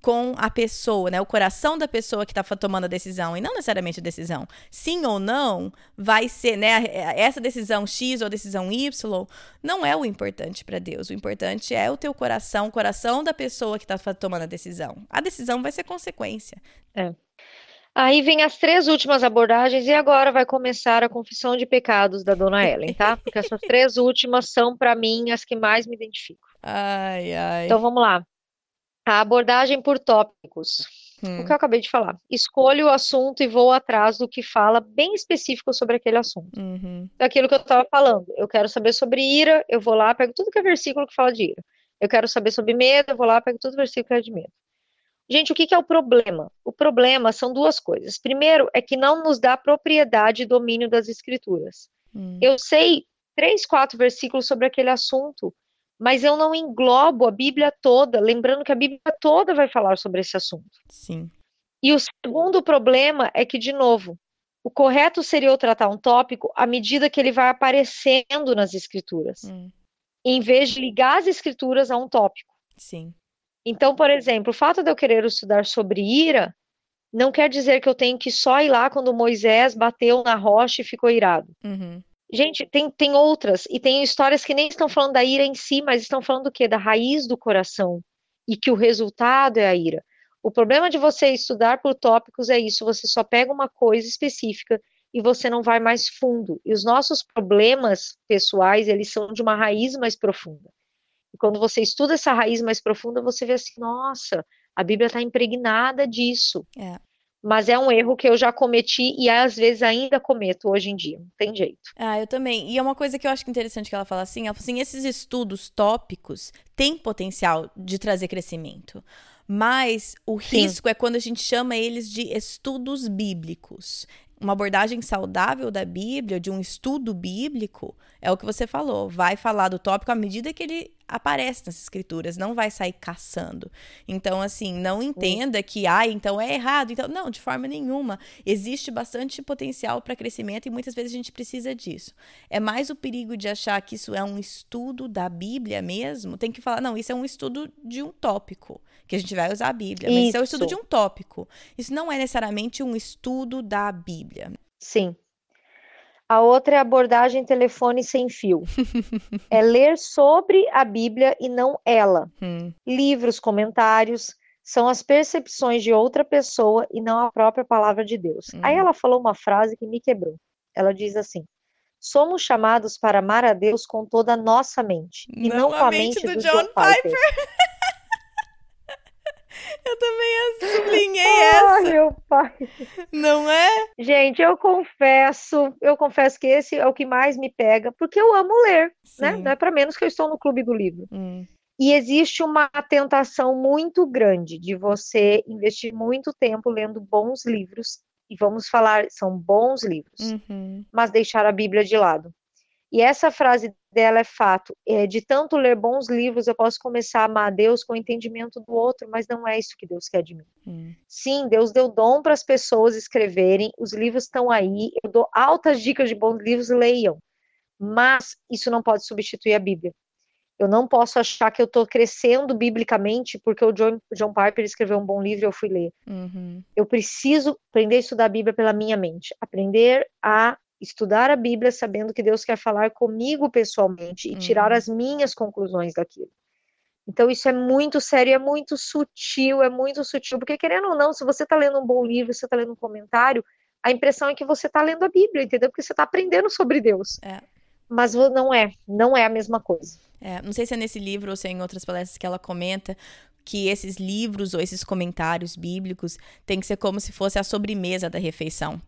com a pessoa, né? O coração da pessoa que está tomando a decisão, e não necessariamente a decisão. Sim ou não, vai ser, né? Essa decisão X ou decisão Y não é o importante para Deus. O importante é o teu coração, o coração da pessoa que está tomando a decisão. A decisão vai ser consequência. Aí vem as três últimas abordagens e agora vai começar a confissão de pecados da Dona Ellen, tá? Porque essas três últimas são para mim as que mais me identifico. Ai, ai. Então vamos lá. A abordagem por tópicos. Hum. O que eu acabei de falar. Escolho o assunto e vou atrás do que fala bem específico sobre aquele assunto. Uhum. daquilo que eu estava falando. Eu quero saber sobre ira, eu vou lá, pego tudo que é versículo que fala de ira. Eu quero saber sobre medo, eu vou lá, pego tudo versículo que é de medo. Gente, o que, que é o problema? O problema são duas coisas. Primeiro, é que não nos dá propriedade e domínio das escrituras. Hum. Eu sei três, quatro versículos sobre aquele assunto, mas eu não englobo a Bíblia toda, lembrando que a Bíblia toda vai falar sobre esse assunto. Sim. E o segundo problema é que, de novo, o correto seria eu tratar um tópico à medida que ele vai aparecendo nas escrituras, Hum. em vez de ligar as escrituras a um tópico. Sim. Então, por exemplo, o fato de eu querer estudar sobre ira não quer dizer que eu tenho que só ir lá quando Moisés bateu na rocha e ficou irado. Uhum. Gente, tem, tem outras, e tem histórias que nem estão falando da ira em si, mas estão falando do quê? Da raiz do coração, e que o resultado é a ira. O problema de você estudar por tópicos é isso, você só pega uma coisa específica e você não vai mais fundo. E os nossos problemas pessoais, eles são de uma raiz mais profunda. E quando você estuda essa raiz mais profunda, você vê assim, nossa, a Bíblia está impregnada disso. É. Mas é um erro que eu já cometi e às vezes ainda cometo hoje em dia. Não tem jeito. Ah, eu também. E é uma coisa que eu acho interessante que ela fala assim, ela fala assim, esses estudos tópicos têm potencial de trazer crescimento. Mas o risco Sim. é quando a gente chama eles de estudos bíblicos uma abordagem saudável da Bíblia, de um estudo bíblico, é o que você falou. Vai falar do tópico à medida que ele aparece nas escrituras, não vai sair caçando. Então, assim, não entenda que, ah, então é errado. Então, não, de forma nenhuma. Existe bastante potencial para crescimento e muitas vezes a gente precisa disso. É mais o perigo de achar que isso é um estudo da Bíblia mesmo. Tem que falar, não, isso é um estudo de um tópico que a gente vai usar a Bíblia, mas isso, isso é o estudo de um tópico. Isso não é necessariamente um estudo da Bíblia. Sim. A outra é abordagem telefone sem fio. é ler sobre a Bíblia e não ela. Hum. Livros, comentários, são as percepções de outra pessoa e não a própria palavra de Deus. Hum. Aí ela falou uma frase que me quebrou. Ela diz assim: Somos chamados para amar a Deus com toda a nossa mente, e não com a mente do, do John, John Piper. Piper. Eu também sublinhei essa. Ai, meu pai. Não é? Gente, eu confesso, eu confesso que esse é o que mais me pega, porque eu amo ler, né? Sim. né? Não é para menos que eu estou no clube do livro. Hum. E existe uma tentação muito grande de você investir muito tempo lendo bons livros, e vamos falar, são bons livros, uhum. mas deixar a Bíblia de lado. E essa frase dela é fato. É, de tanto ler bons livros, eu posso começar a amar a Deus com o entendimento do outro, mas não é isso que Deus quer de mim. Hum. Sim, Deus deu dom para as pessoas escreverem, os livros estão aí, eu dou altas dicas de bons livros, leiam. Mas isso não pode substituir a Bíblia. Eu não posso achar que eu estou crescendo biblicamente porque o John, John Piper escreveu um bom livro e eu fui ler. Uhum. Eu preciso aprender a estudar a Bíblia pela minha mente, aprender a estudar a Bíblia sabendo que Deus quer falar comigo pessoalmente e uhum. tirar as minhas conclusões daquilo. Então isso é muito sério, é muito sutil, é muito sutil, porque querendo ou não, se você está lendo um bom livro, você está lendo um comentário, a impressão é que você está lendo a Bíblia, entendeu? Porque você está aprendendo sobre Deus. É. Mas não é, não é a mesma coisa. É, não sei se é nesse livro ou se é em outras palestras que ela comenta que esses livros ou esses comentários bíblicos têm que ser como se fosse a sobremesa da refeição.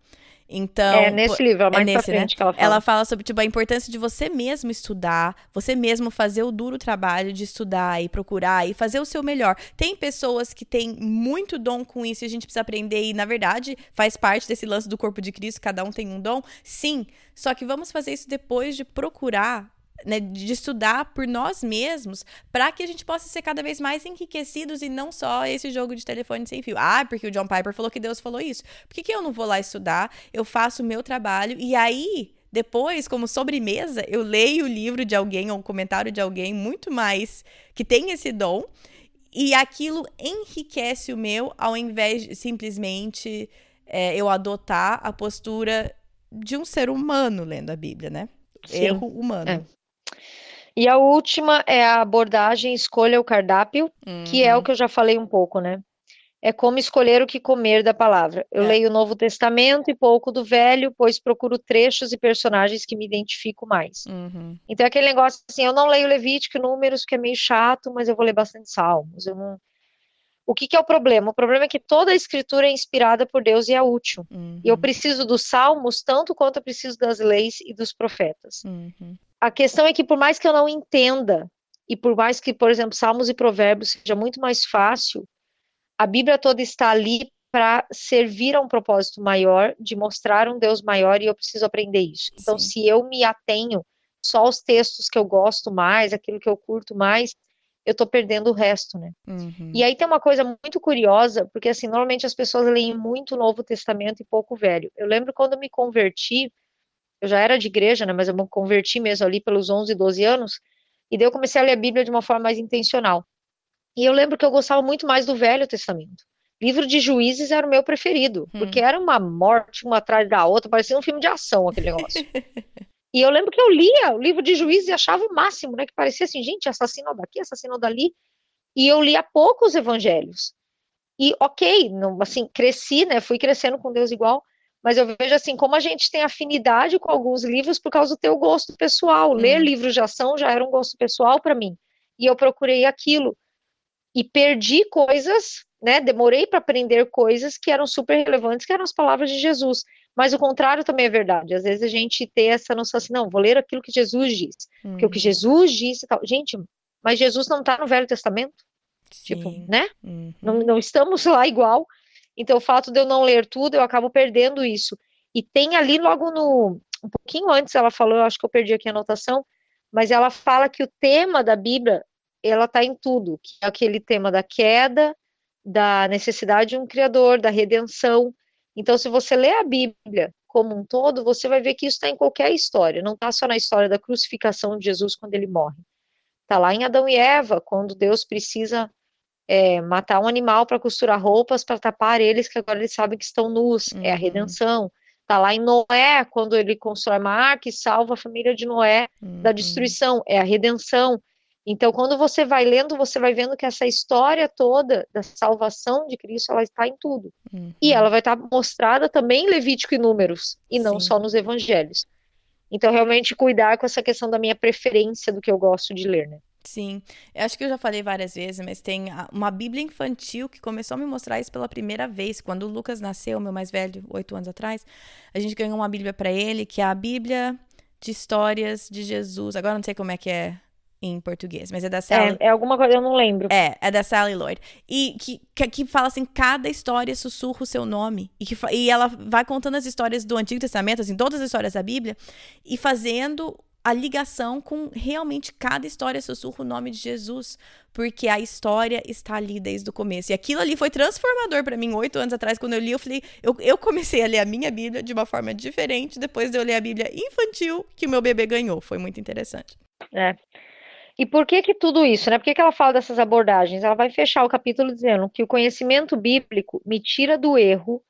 Então, é nesse livro, é mais é nesse, né? que ela fala. Ela fala sobre tipo, a importância de você mesmo estudar, você mesmo fazer o duro trabalho de estudar e procurar e fazer o seu melhor. Tem pessoas que têm muito dom com isso e a gente precisa aprender, e na verdade faz parte desse lance do corpo de Cristo, cada um tem um dom. Sim, só que vamos fazer isso depois de procurar né, de estudar por nós mesmos, para que a gente possa ser cada vez mais enriquecidos e não só esse jogo de telefone sem fio. Ah, porque o John Piper falou que Deus falou isso. Por que, que eu não vou lá estudar? Eu faço o meu trabalho e aí depois, como sobremesa, eu leio o livro de alguém ou um comentário de alguém muito mais que tem esse dom e aquilo enriquece o meu ao invés de simplesmente é, eu adotar a postura de um ser humano lendo a Bíblia, né? Sim. Erro humano. É. E a última é a abordagem escolha o cardápio, uhum. que é o uhum. que eu já falei um pouco, né? É como escolher o que comer da palavra. Eu é. leio o Novo Testamento e pouco do Velho, pois procuro trechos e personagens que me identifico mais. Uhum. Então é aquele negócio assim, eu não leio Levítico e Números, que é meio chato, mas eu vou ler bastante Salmos. Não... O que, que, é o problema? O problema é que toda a escritura é inspirada por Deus e é útil. Uhum. E eu preciso dos salmos tanto quanto eu preciso das leis e dos profetas. Uhum a questão é que por mais que eu não entenda, e por mais que, por exemplo, Salmos e Provérbios seja muito mais fácil, a Bíblia toda está ali para servir a um propósito maior, de mostrar um Deus maior, e eu preciso aprender isso. Então, Sim. se eu me atenho só aos textos que eu gosto mais, aquilo que eu curto mais, eu estou perdendo o resto, né? Uhum. E aí tem uma coisa muito curiosa, porque assim, normalmente as pessoas leem muito o Novo Testamento e pouco o Velho. Eu lembro quando eu me converti, eu já era de igreja, né, mas eu me converti mesmo ali pelos 11, 12 anos, e daí eu comecei a ler a Bíblia de uma forma mais intencional. E eu lembro que eu gostava muito mais do Velho Testamento. Livro de Juízes era o meu preferido, hum. porque era uma morte uma atrás da outra, parecia um filme de ação aquele negócio. e eu lembro que eu lia o livro de Juízes e achava o máximo, né, que parecia assim, gente, assassino daqui, assassino dali. E eu lia poucos evangelhos. E ok, não, assim, cresci, né, fui crescendo com Deus igual, mas eu vejo assim, como a gente tem afinidade com alguns livros por causa do teu gosto pessoal. Ler uhum. livros de ação já era um gosto pessoal para mim. e eu procurei aquilo e perdi coisas, né? Demorei para aprender coisas que eram super relevantes, que eram as palavras de Jesus. Mas o contrário também é verdade. Às vezes a gente tem essa noção assim, não, vou ler aquilo que Jesus disse. Uhum. Porque o que uhum. Jesus disse tal. Gente, mas Jesus não está no Velho Testamento? Tipo, Sim. Tipo, né? Uhum. Não, não estamos lá igual. Então, o fato de eu não ler tudo, eu acabo perdendo isso. E tem ali logo no. Um pouquinho antes ela falou, eu acho que eu perdi aqui a anotação, mas ela fala que o tema da Bíblia, ela está em tudo, que é aquele tema da queda, da necessidade de um criador, da redenção. Então, se você lê a Bíblia como um todo, você vai ver que isso está em qualquer história, não está só na história da crucificação de Jesus quando ele morre. Está lá em Adão e Eva, quando Deus precisa é, matar um animal para costurar roupas para tapar eles, que agora eles sabem que estão nus, uhum. é a uhum. redenção. Está lá em Noé, quando ele constrói uma arca e salva a família de Noé uhum. da destruição, é a redenção. Então, quando você vai lendo, você vai vendo que essa história toda da salvação de Cristo, ela está em tudo. Uhum. E ela vai estar mostrada também em Levítico e Números, e não Sim. só nos evangelhos. Então, realmente cuidar com essa questão da minha preferência do que eu gosto de ler, né? Sim, eu acho que eu já falei várias vezes, mas tem uma Bíblia infantil que começou a me mostrar isso pela primeira vez. Quando o Lucas nasceu, meu mais velho, oito anos atrás, a gente ganhou uma Bíblia para ele, que é a Bíblia de Histórias de Jesus. Agora não sei como é que é em português, mas é da Sally. É, é alguma coisa, eu não lembro. É, é da Sally Lloyd. E que, que, que fala assim: cada história sussurra o seu nome. E, que, e ela vai contando as histórias do Antigo Testamento, assim, todas as histórias da Bíblia, e fazendo a ligação com realmente cada história sussurra o nome de Jesus, porque a história está ali desde o começo. E aquilo ali foi transformador para mim oito anos atrás, quando eu li, eu falei, eu, eu comecei a ler a minha Bíblia de uma forma diferente depois de eu ler a Bíblia infantil que o meu bebê ganhou. Foi muito interessante. É. E por que que tudo isso, né? Por que, que ela fala dessas abordagens? Ela vai fechar o capítulo dizendo que o conhecimento bíblico me tira do erro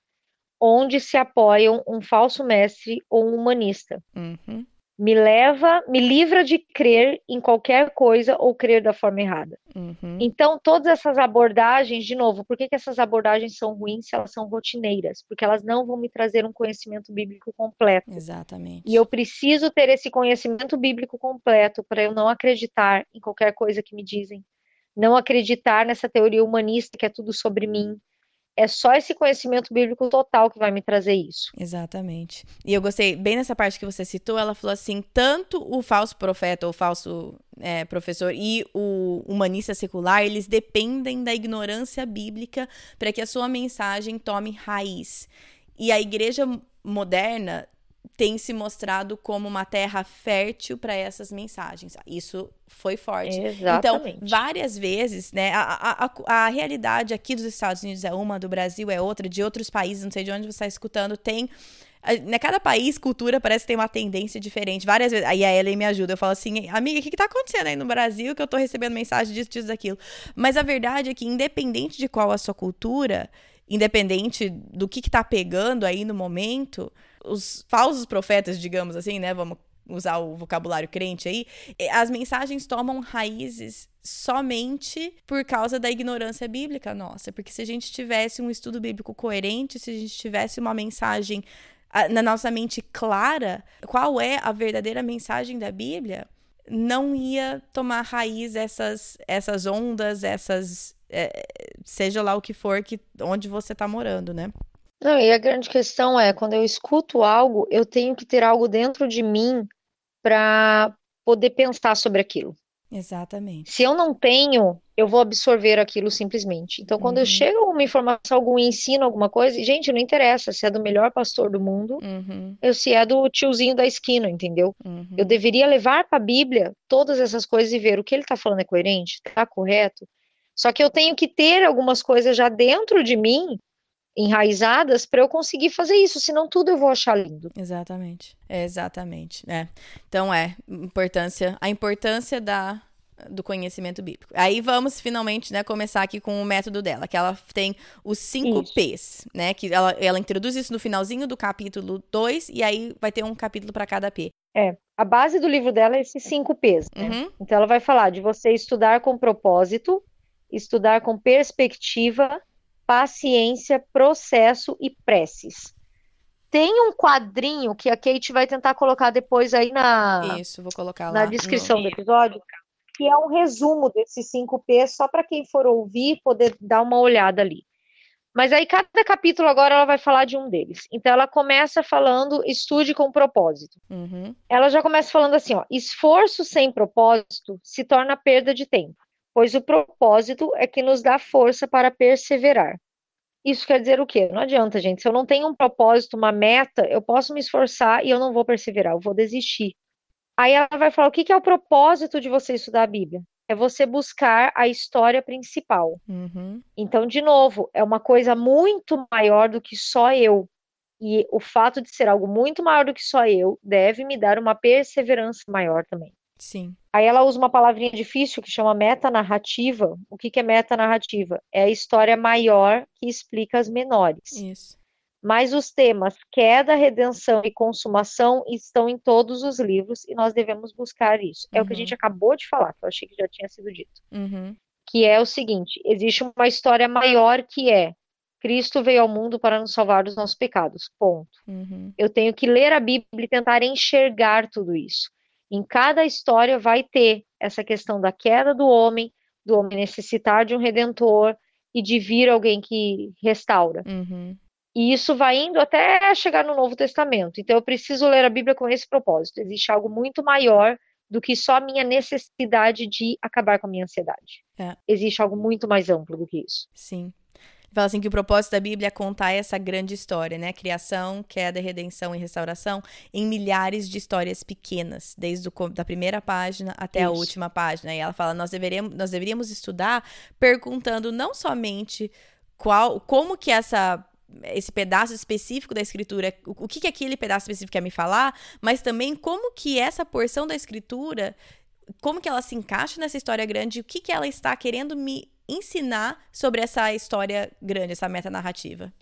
onde se apoiam um falso mestre ou um humanista. Uhum me leva, me livra de crer em qualquer coisa ou crer da forma errada. Uhum. Então, todas essas abordagens, de novo, por que, que essas abordagens são ruins se elas são rotineiras? Porque elas não vão me trazer um conhecimento bíblico completo. Exatamente. E eu preciso ter esse conhecimento bíblico completo para eu não acreditar em qualquer coisa que me dizem, não acreditar nessa teoria humanista que é tudo sobre mim, é só esse conhecimento bíblico total que vai me trazer isso. Exatamente. E eu gostei, bem nessa parte que você citou, ela falou assim: tanto o falso profeta ou falso é, professor e o humanista secular, eles dependem da ignorância bíblica para que a sua mensagem tome raiz. E a igreja moderna tem se mostrado como uma terra fértil para essas mensagens. Isso foi forte. Exatamente. Então, várias vezes, né, a, a, a, realidade aqui dos Estados Unidos é uma, do Brasil é outra, de outros países, não sei de onde você está escutando, tem né, cada país, cultura, parece que tem uma tendência diferente. Várias vezes. Aí a Ellen me ajuda. Eu falo assim, amiga, o que, que tá acontecendo aí no Brasil que eu tô recebendo mensagem disso, disso, daquilo? Mas a verdade é que, independente de qual a sua cultura, independente do que, que tá pegando aí no momento, os falsos profetas, digamos assim, né? Vamos usar o vocabulário crente aí, as mensagens tomam raízes somente por causa da ignorância bíblica nossa. Porque se a gente tivesse um estudo bíblico coerente, se a gente tivesse uma mensagem na nossa mente clara, qual é a verdadeira mensagem da Bíblia, não ia tomar raiz essas, essas ondas, essas. É, seja lá o que for que onde você está morando, né? Não, e a grande questão é, quando eu escuto algo, eu tenho que ter algo dentro de mim para poder pensar sobre aquilo. Exatamente. Se eu não tenho, eu vou absorver aquilo simplesmente. Então, quando uhum. eu chego uma informação, algum ensino, alguma coisa, gente, não interessa se é do melhor pastor do mundo, uhum. ou se é do tiozinho da esquina, entendeu? Uhum. Eu deveria levar para a Bíblia todas essas coisas e ver o que ele está falando é coerente, está correto. Só que eu tenho que ter algumas coisas já dentro de mim enraizadas para eu conseguir fazer isso, senão tudo eu vou achar lindo. Exatamente. É, exatamente. É. Então é importância, a importância da do conhecimento bíblico. Aí vamos finalmente, né, começar aqui com o método dela, que ela tem os cinco isso. P's, né, que ela, ela introduz isso no finalzinho do capítulo 2 e aí vai ter um capítulo para cada P. É, a base do livro dela é esses cinco P's, né? Uhum. Então ela vai falar de você estudar com propósito, estudar com perspectiva, paciência, processo e preces. Tem um quadrinho que a Kate vai tentar colocar depois aí na Isso, vou colocar na descrição no... do episódio, aqui é um resumo desses cinco P's, só para quem for ouvir poder dar uma olhada ali. Mas aí cada capítulo agora ela vai falar de um deles. Então ela começa falando estude com propósito. Uhum. Ela já começa falando assim, ó, esforço sem propósito se torna perda de tempo, pois o propósito é que nos dá força para perseverar. Isso quer dizer o quê? Não adianta, gente. Se eu não tenho um propósito, uma meta, eu posso me esforçar e eu não vou perseverar, eu vou desistir. Aí ela vai falar o que é o propósito de você estudar a Bíblia é você buscar a história principal. Uhum. Então, de novo, é uma coisa muito maior do que só eu. E o fato de ser algo muito maior do que só eu deve me dar uma perseverança maior também. Sim. Aí ela usa uma palavrinha difícil que chama metanarrativa. O que, que é metanarrativa? É a história maior que explica as menores. Isso mas os temas queda, redenção e consumação estão em todos os livros e nós devemos buscar isso. Uhum. É o que a gente uhum. acabou de falar, que eu achei que já tinha sido dito. Uhum. Que é o seguinte: existe uma história maior que é Cristo veio ao mundo para nos salvar dos nossos pecados. Ponto. Uhum. Eu tenho que ler a Bíblia e tentar enxergar tudo isso. Em cada história vai ter essa questão da queda do homem, do homem necessitar de um redentor e de vir alguém que restaura. Uhum. E isso vai indo até chegar no Novo Testamento. Então eu preciso ler a Bíblia com esse propósito. Existe algo muito maior do que só a minha necessidade de acabar com a minha ansiedade. É. Existe algo muito mais amplo do que isso. Sim. Fala assim que o propósito da Bíblia é contar essa grande história, né? Criação, queda, redenção e restauração em milhares de histórias pequenas, desde a da primeira página até Isso. a última página. E ela fala, nós deveríamos, nós deveríamos estudar perguntando não somente qual, como que essa esse pedaço específico da escritura, o, o que, que aquele pedaço específico quer me falar, mas também como que essa porção da escritura, como que ela se encaixa nessa história grande, o que, que ela está querendo me ensinar sobre essa história grande, essa meta narrativa.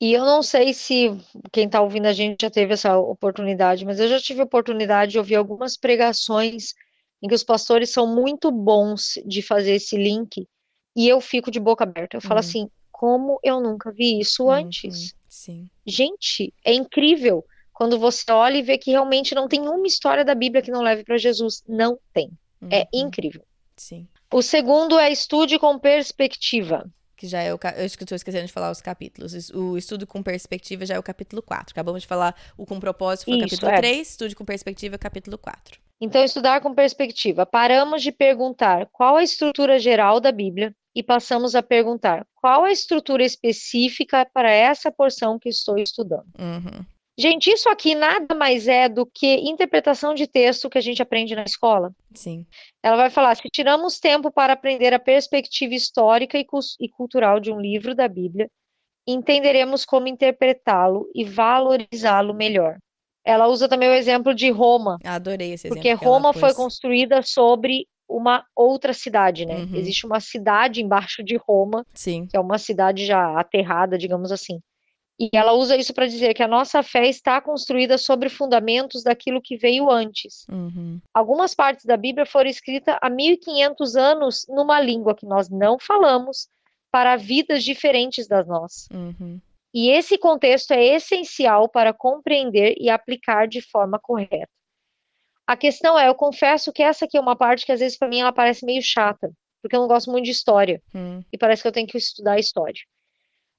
E eu não sei se quem está ouvindo a gente já teve essa oportunidade, mas eu já tive a oportunidade de ouvir algumas pregações em que os pastores são muito bons de fazer esse link e eu fico de boca aberta. Eu falo uhum. assim: como eu nunca vi isso uhum, antes. Sim. Gente, é incrível quando você olha e vê que realmente não tem uma história da Bíblia que não leve para Jesus. Não tem. É uhum. É incrível. Sim. O segundo é estude com perspectiva. Que já é o. Eu estou esquecendo de falar os capítulos. O estudo com perspectiva já é o capítulo 4. Acabamos de falar o com propósito, foi o capítulo é. 3. Estude com perspectiva, capítulo 4. Então, estudar com perspectiva. Paramos de perguntar qual a estrutura geral da Bíblia e passamos a perguntar qual a estrutura específica para essa porção que estou estudando. Uhum. Gente, isso aqui nada mais é do que interpretação de texto que a gente aprende na escola. Sim. Ela vai falar: se tiramos tempo para aprender a perspectiva histórica e, e cultural de um livro da Bíblia, entenderemos como interpretá-lo e valorizá-lo melhor. Ela usa também o exemplo de Roma. Adorei esse exemplo. Porque Roma foi construída sobre uma outra cidade, né? Uhum. Existe uma cidade embaixo de Roma, Sim. que é uma cidade já aterrada, digamos assim. E ela usa isso para dizer que a nossa fé está construída sobre fundamentos daquilo que veio antes. Uhum. Algumas partes da Bíblia foram escritas há 1500 anos numa língua que nós não falamos, para vidas diferentes das nossas. Uhum. E esse contexto é essencial para compreender e aplicar de forma correta. A questão é, eu confesso que essa aqui é uma parte que às vezes para mim ela parece meio chata, porque eu não gosto muito de história. Hum. E parece que eu tenho que estudar história.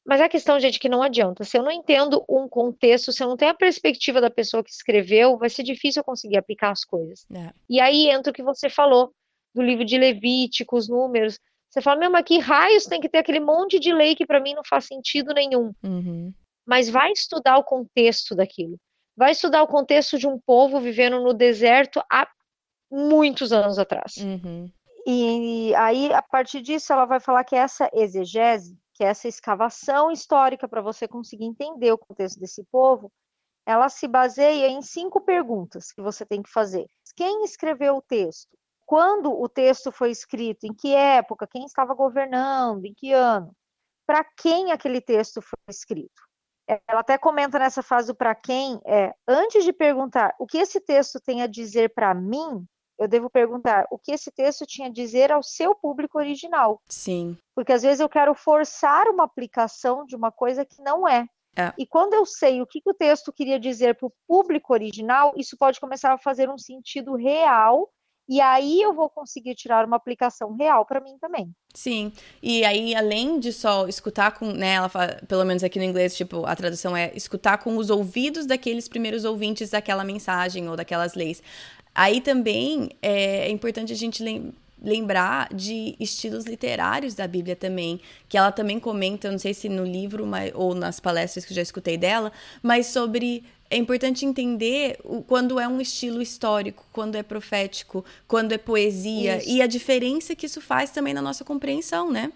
Mas a questão, gente, é que não adianta. Se eu não entendo um contexto, se eu não tenho a perspectiva da pessoa que escreveu, vai ser difícil eu conseguir aplicar as coisas. É. E aí entra o que você falou do livro de Levíticos, números. Você fala, meu, mas que raios tem que ter aquele monte de lei que para mim não faz sentido nenhum. Uhum. Mas vai estudar o contexto daquilo vai estudar o contexto de um povo vivendo no deserto há muitos anos atrás. Uhum. E aí, a partir disso, ela vai falar que essa exegese, que essa escavação histórica para você conseguir entender o contexto desse povo, ela se baseia em cinco perguntas que você tem que fazer. Quem escreveu o texto? Quando o texto foi escrito? Em que época? Quem estava governando? Em que ano? Para quem aquele texto foi escrito? ela até comenta nessa fase do para quem é antes de perguntar o que esse texto tem a dizer para mim, eu devo perguntar o que esse texto tinha a dizer ao seu público original. Sim. Porque às vezes eu quero forçar uma aplicação de uma coisa que não é. é. E quando eu sei o que, que o texto queria dizer para o público original, isso pode começar a fazer um sentido real e aí eu vou conseguir tirar uma aplicação real para mim também. Sim. E aí, além de só escutar com, né, ela fala, pelo menos aqui no inglês, tipo, a tradução é escutar com os ouvidos daqueles primeiros ouvintes daquela mensagem ou daquelas leis. Aí também é, é importante a gente lembrar de estilos literários da Bíblia também, que ela também comenta, não sei se no livro mas, ou nas palestras que eu já escutei dela, mas sobre é importante entender quando é um estilo histórico, quando é profético, quando é poesia isso. e a diferença que isso faz também na nossa compreensão, né?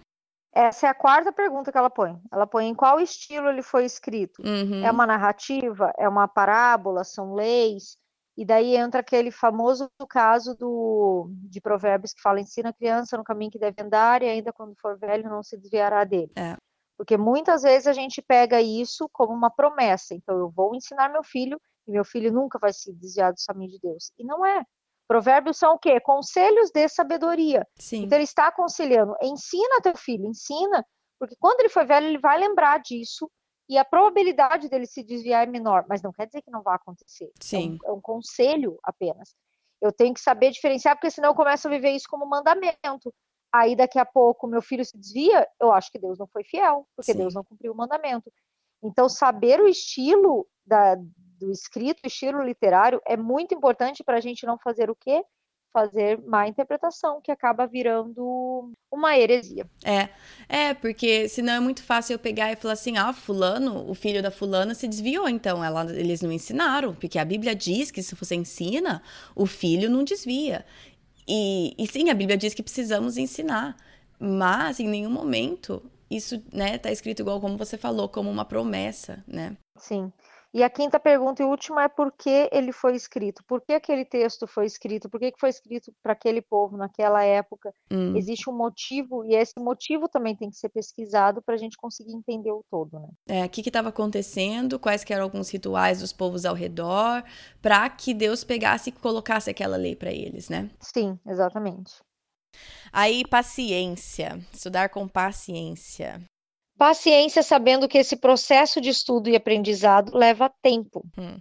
Essa é a quarta pergunta que ela põe. Ela põe em qual estilo ele foi escrito. Uhum. É uma narrativa? É uma parábola? São leis? E daí entra aquele famoso caso do, de Provérbios que fala: ensina a criança no caminho que deve andar e ainda quando for velho não se desviará dele. É. Porque muitas vezes a gente pega isso como uma promessa. Então, eu vou ensinar meu filho e meu filho nunca vai se desviar do caminho de Deus. E não é. Provérbios são o quê? Conselhos de sabedoria. Sim. Então, ele está aconselhando: ensina teu filho, ensina, porque quando ele for velho, ele vai lembrar disso e a probabilidade dele se desviar é menor, mas não quer dizer que não vai acontecer. Sim. É um, é um conselho apenas. Eu tenho que saber diferenciar, porque senão eu começo a viver isso como mandamento aí daqui a pouco meu filho se desvia, eu acho que Deus não foi fiel, porque Sim. Deus não cumpriu o mandamento. Então, saber o estilo da, do escrito, o estilo literário, é muito importante para a gente não fazer o quê? Fazer má interpretação, que acaba virando uma heresia. É, é, porque senão é muito fácil eu pegar e falar assim: ah, Fulano, o filho da Fulana se desviou, então ela, eles não ensinaram, porque a Bíblia diz que se você ensina, o filho não desvia. E, e sim, a Bíblia diz que precisamos ensinar, mas em nenhum momento isso né, tá escrito igual como você falou, como uma promessa, né? Sim. E a quinta pergunta e última é por que ele foi escrito? Por que aquele texto foi escrito? Por que foi escrito para aquele povo naquela época? Hum. Existe um motivo e esse motivo também tem que ser pesquisado para a gente conseguir entender o todo, né? É, o que estava acontecendo? Quais eram alguns rituais dos povos ao redor para que Deus pegasse e colocasse aquela lei para eles, né? Sim, exatamente. Aí, paciência. Estudar com paciência. Paciência, sabendo que esse processo de estudo e aprendizado leva tempo. Hum.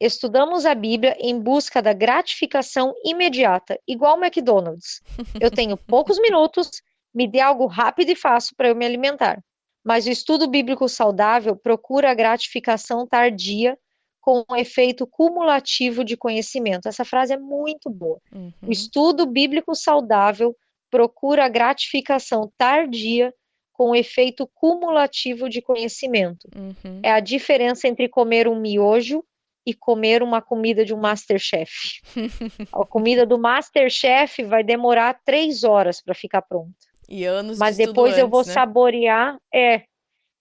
Estudamos a Bíblia em busca da gratificação imediata, igual o McDonald's. Eu tenho poucos minutos, me dê algo rápido e fácil para eu me alimentar. Mas o estudo bíblico saudável procura a gratificação tardia com um efeito cumulativo de conhecimento. Essa frase é muito boa. Uhum. O estudo bíblico saudável procura a gratificação tardia com um efeito cumulativo de conhecimento. Uhum. É a diferença entre comer um miojo e comer uma comida de um Masterchef. a comida do Masterchef vai demorar três horas para ficar pronta. E anos Mas de depois eu antes, vou né? saborear, é.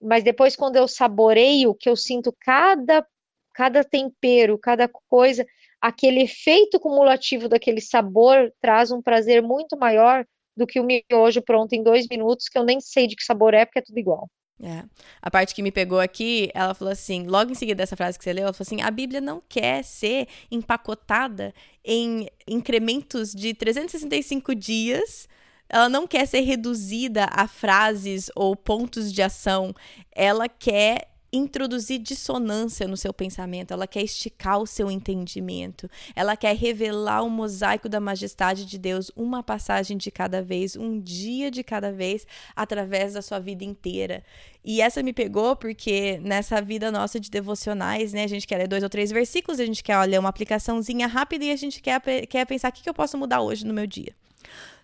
Mas depois quando eu saboreio, que eu sinto cada cada tempero, cada coisa, aquele efeito cumulativo daquele sabor traz um prazer muito maior do que o miojo pronto em dois minutos, que eu nem sei de que sabor é, porque é tudo igual. É. A parte que me pegou aqui, ela falou assim, logo em seguida dessa frase que você leu, ela falou assim: a Bíblia não quer ser empacotada em incrementos de 365 dias. Ela não quer ser reduzida a frases ou pontos de ação. Ela quer introduzir dissonância no seu pensamento, ela quer esticar o seu entendimento, ela quer revelar o mosaico da majestade de Deus, uma passagem de cada vez, um dia de cada vez, através da sua vida inteira. E essa me pegou porque nessa vida nossa de devocionais, né, a gente quer ler dois ou três versículos, a gente quer ler uma aplicaçãozinha rápida e a gente quer, quer pensar o que, que eu posso mudar hoje no meu dia.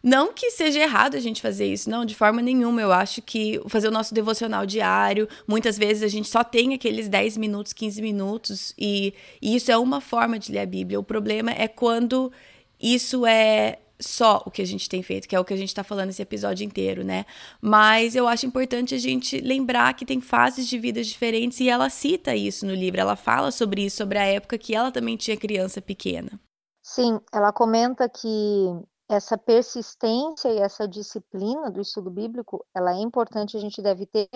Não que seja errado a gente fazer isso, não, de forma nenhuma. Eu acho que fazer o nosso devocional diário, muitas vezes a gente só tem aqueles 10 minutos, 15 minutos, e, e isso é uma forma de ler a Bíblia. O problema é quando isso é só o que a gente tem feito, que é o que a gente está falando esse episódio inteiro, né? Mas eu acho importante a gente lembrar que tem fases de vidas diferentes e ela cita isso no livro, ela fala sobre isso, sobre a época que ela também tinha criança pequena. Sim, ela comenta que essa persistência e essa disciplina do estudo bíblico, ela é importante, a gente deve ter,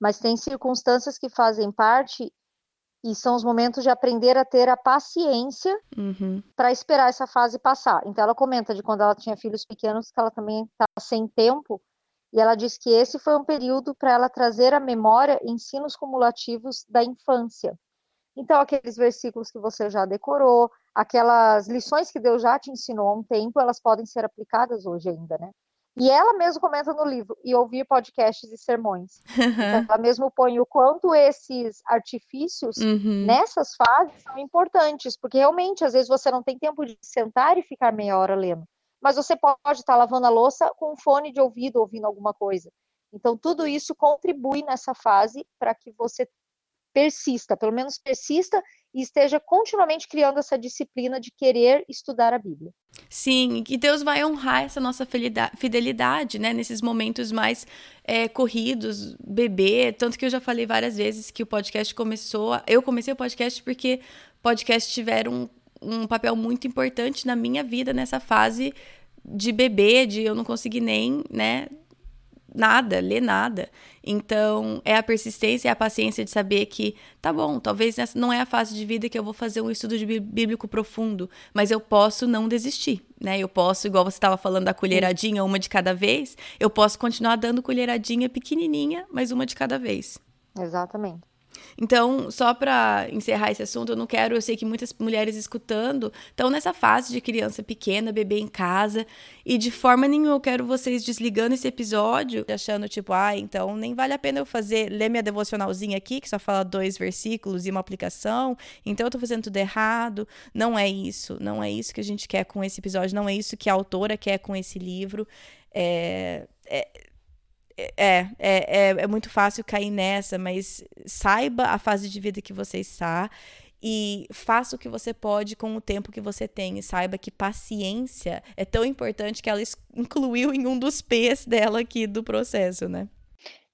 mas tem circunstâncias que fazem parte e são os momentos de aprender a ter a paciência uhum. para esperar essa fase passar. Então ela comenta de quando ela tinha filhos pequenos que ela também estava sem tempo e ela diz que esse foi um período para ela trazer à memória ensinos cumulativos da infância. Então aqueles versículos que você já decorou, aquelas lições que Deus já te ensinou há um tempo, elas podem ser aplicadas hoje ainda, né? E ela mesma comenta no livro, e ouvir podcasts e sermões. Então, ela mesmo põe o quanto esses artifícios uhum. nessas fases são importantes, porque realmente, às vezes, você não tem tempo de sentar e ficar meia hora lendo. Mas você pode estar lavando a louça com um fone de ouvido, ouvindo alguma coisa. Então, tudo isso contribui nessa fase para que você persista, pelo menos persista e esteja continuamente criando essa disciplina de querer estudar a Bíblia. Sim, e Deus vai honrar essa nossa fidelidade, né? Nesses momentos mais é, corridos, bebê. Tanto que eu já falei várias vezes que o podcast começou. Eu comecei o podcast porque podcasts tiveram um, um papel muito importante na minha vida nessa fase de bebê, de eu não conseguir nem, né, nada, ler nada. Então, é a persistência e a paciência de saber que, tá bom, talvez essa não é a fase de vida que eu vou fazer um estudo bíblico profundo, mas eu posso não desistir, né? Eu posso, igual você estava falando da colheradinha, uma de cada vez, eu posso continuar dando colheradinha pequenininha, mas uma de cada vez. Exatamente. Então, só para encerrar esse assunto, eu não quero, eu sei que muitas mulheres escutando estão nessa fase de criança pequena, bebê em casa, e de forma nenhuma eu quero vocês desligando esse episódio, achando tipo, ah, então nem vale a pena eu fazer, ler minha devocionalzinha aqui, que só fala dois versículos e uma aplicação, então eu tô fazendo tudo errado. Não é isso, não é isso que a gente quer com esse episódio, não é isso que a autora quer com esse livro. É, é, é, é, é, é muito fácil cair nessa, mas saiba a fase de vida que você está e faça o que você pode com o tempo que você tem. E saiba que paciência é tão importante que ela incluiu em um dos P's dela aqui do processo, né?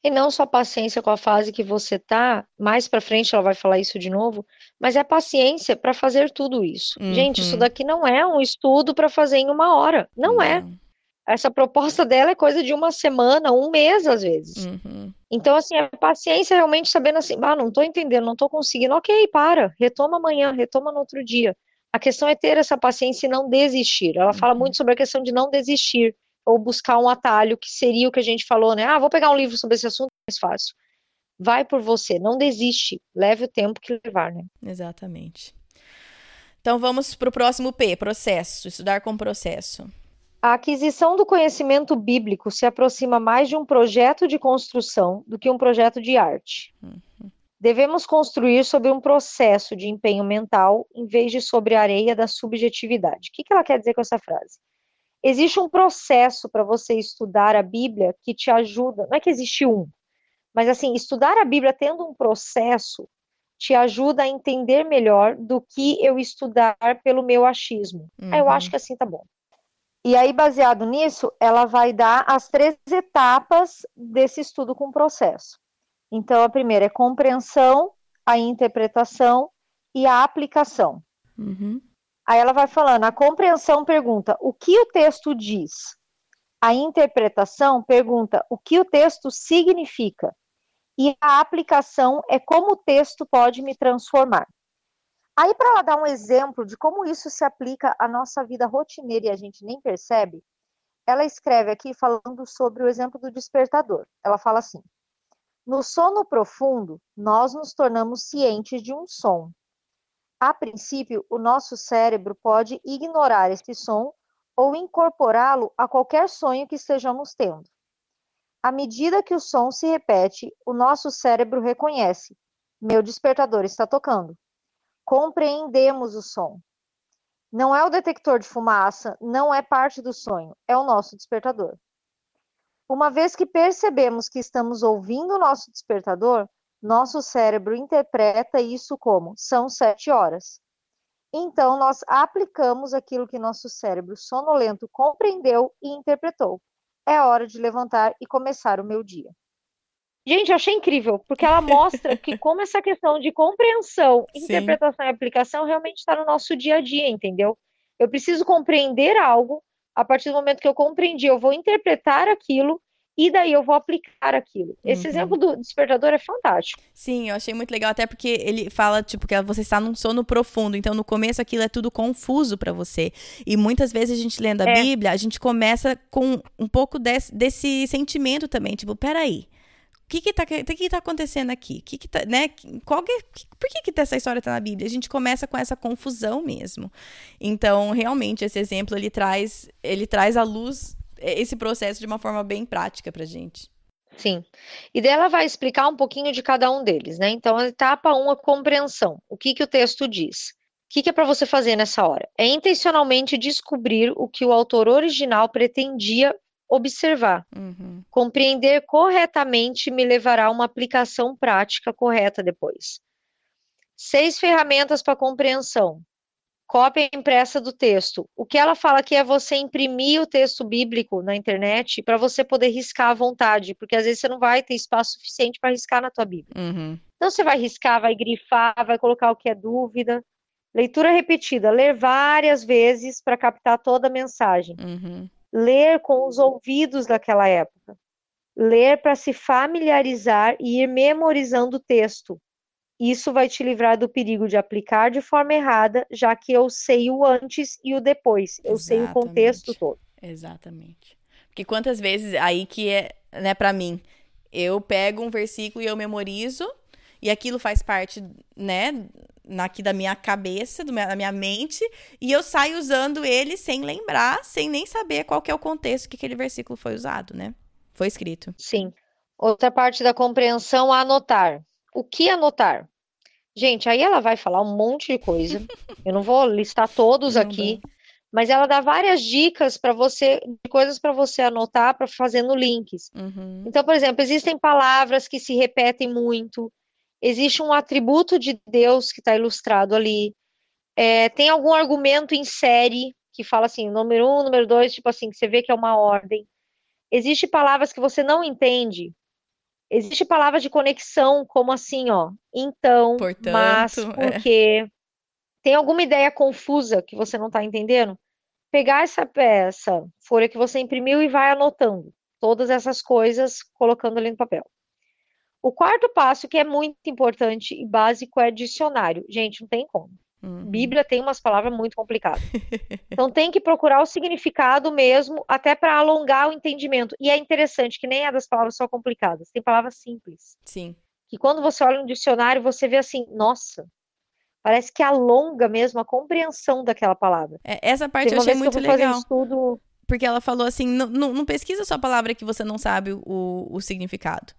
E não só paciência com a fase que você tá, mais para frente ela vai falar isso de novo, mas é paciência para fazer tudo isso. Uhum. Gente, isso uhum. daqui não é um estudo para fazer em uma hora, não, não. é essa proposta dela é coisa de uma semana, um mês às vezes. Uhum. Então, assim, a paciência realmente sabendo assim, ah, não estou entendendo, não estou conseguindo, ok, para, retoma amanhã, retoma no outro dia. A questão é ter essa paciência e não desistir. Ela uhum. fala muito sobre a questão de não desistir, ou buscar um atalho, que seria o que a gente falou, né? Ah, vou pegar um livro sobre esse assunto, é mais fácil. Vai por você, não desiste, leve o tempo que levar, né? Exatamente. Então vamos para o próximo P, processo, estudar com processo. A aquisição do conhecimento bíblico se aproxima mais de um projeto de construção do que um projeto de arte. Uhum. Devemos construir sobre um processo de empenho mental em vez de sobre a areia da subjetividade. O que ela quer dizer com essa frase? Existe um processo para você estudar a Bíblia que te ajuda, não é que existe um, mas assim, estudar a Bíblia tendo um processo te ajuda a entender melhor do que eu estudar pelo meu achismo. Uhum. eu acho que assim tá bom. E aí, baseado nisso, ela vai dar as três etapas desse estudo com processo. Então, a primeira é compreensão, a interpretação e a aplicação. Uhum. Aí ela vai falando, a compreensão pergunta o que o texto diz. A interpretação pergunta o que o texto significa. E a aplicação é como o texto pode me transformar. Aí, para ela dar um exemplo de como isso se aplica à nossa vida rotineira e a gente nem percebe, ela escreve aqui falando sobre o exemplo do despertador. Ela fala assim: No sono profundo, nós nos tornamos cientes de um som. A princípio, o nosso cérebro pode ignorar esse som ou incorporá-lo a qualquer sonho que estejamos tendo. À medida que o som se repete, o nosso cérebro reconhece: meu despertador está tocando compreendemos o som. Não é o detector de fumaça, não é parte do sonho, é o nosso despertador. Uma vez que percebemos que estamos ouvindo o nosso despertador, nosso cérebro interpreta isso como são sete horas. Então, nós aplicamos aquilo que nosso cérebro sonolento compreendeu e interpretou. É hora de levantar e começar o meu dia. Gente, eu achei incrível, porque ela mostra que como essa questão de compreensão, interpretação Sim. e aplicação realmente está no nosso dia a dia, entendeu? Eu preciso compreender algo, a partir do momento que eu compreendi, eu vou interpretar aquilo e daí eu vou aplicar aquilo. Esse uhum. exemplo do despertador é fantástico. Sim, eu achei muito legal, até porque ele fala, tipo, que você está num sono profundo, então no começo aquilo é tudo confuso para você. E muitas vezes a gente lendo a é. Bíblia, a gente começa com um pouco desse, desse sentimento também, tipo, peraí, o que que tá, que que tá acontecendo aqui? Que que tá, né? Qual que, por que que essa história tá na Bíblia? A gente começa com essa confusão mesmo. Então, realmente, esse exemplo, ele traz, ele traz à luz esse processo de uma forma bem prática pra gente. Sim. E dela vai explicar um pouquinho de cada um deles, né? Então, a etapa 1, um, a compreensão. O que que o texto diz? O que, que é para você fazer nessa hora? É intencionalmente descobrir o que o autor original pretendia observar. Uhum. Compreender corretamente me levará a uma aplicação prática correta depois. Seis ferramentas para compreensão. Cópia impressa do texto. O que ela fala aqui é você imprimir o texto bíblico na internet para você poder riscar à vontade, porque às vezes você não vai ter espaço suficiente para riscar na tua Bíblia. Uhum. Então você vai riscar, vai grifar, vai colocar o que é dúvida. Leitura repetida, ler várias vezes para captar toda a mensagem. Uhum ler com os ouvidos daquela época, ler para se familiarizar e ir memorizando o texto. Isso vai te livrar do perigo de aplicar de forma errada, já que eu sei o antes e o depois, eu Exatamente. sei o contexto todo. Aqui Porque quantas vezes aí que é, né, para mim, eu pego um versículo e eu memorizo e aquilo faz parte, né, aqui da minha cabeça, meu, da minha mente, e eu saio usando ele sem lembrar, sem nem saber qual que é o contexto que aquele versículo foi usado, né? Foi escrito. Sim. Outra parte da compreensão, anotar. O que anotar? Gente, aí ela vai falar um monte de coisa. eu não vou listar todos aqui, mas ela dá várias dicas para você, de coisas para você anotar para fazendo links. Uhum. Então, por exemplo, existem palavras que se repetem muito existe um atributo de Deus que está ilustrado ali. É, tem algum argumento em série que fala assim, número um, número dois, tipo assim, que você vê que é uma ordem. Existem palavras que você não entende. Existe palavras de conexão, como assim, ó, então, Portanto, mas, porque. É. Tem alguma ideia confusa que você não está entendendo? Pegar essa peça, folha que você imprimiu e vai anotando todas essas coisas, colocando ali no papel. O quarto passo, que é muito importante e básico, é dicionário. Gente, não tem como. Uhum. Bíblia tem umas palavras muito complicadas. então tem que procurar o significado mesmo, até para alongar o entendimento. E é interessante que nem é das palavras só complicadas, tem palavras simples. Sim. Que quando você olha no dicionário, você vê assim, nossa, parece que alonga mesmo a compreensão daquela palavra. É, essa parte eu achei muito eu legal. Estudo... Porque ela falou assim, não, não, não, pesquisa só a palavra que você não sabe o, o significado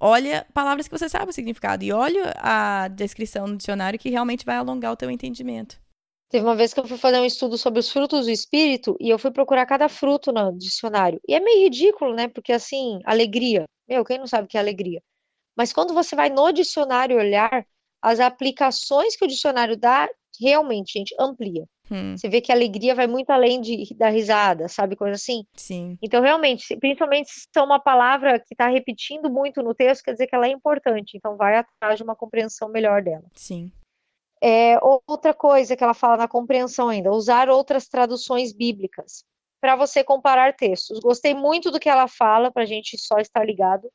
olha palavras que você sabe o significado e olha a descrição no dicionário que realmente vai alongar o teu entendimento. Teve uma vez que eu fui fazer um estudo sobre os frutos do espírito e eu fui procurar cada fruto no dicionário. E é meio ridículo, né? Porque assim, alegria. Meu, quem não sabe o que é alegria? Mas quando você vai no dicionário olhar, as aplicações que o dicionário dá, realmente, gente, amplia. Hum. Você vê que a alegria vai muito além de dar risada, sabe? Coisa assim. Sim. Então, realmente, principalmente se é uma palavra que está repetindo muito no texto, quer dizer que ela é importante. Então, vai atrás de uma compreensão melhor dela. Sim. É, outra coisa que ela fala na compreensão ainda, usar outras traduções bíblicas para você comparar textos. Gostei muito do que ela fala, para a gente só estar ligado,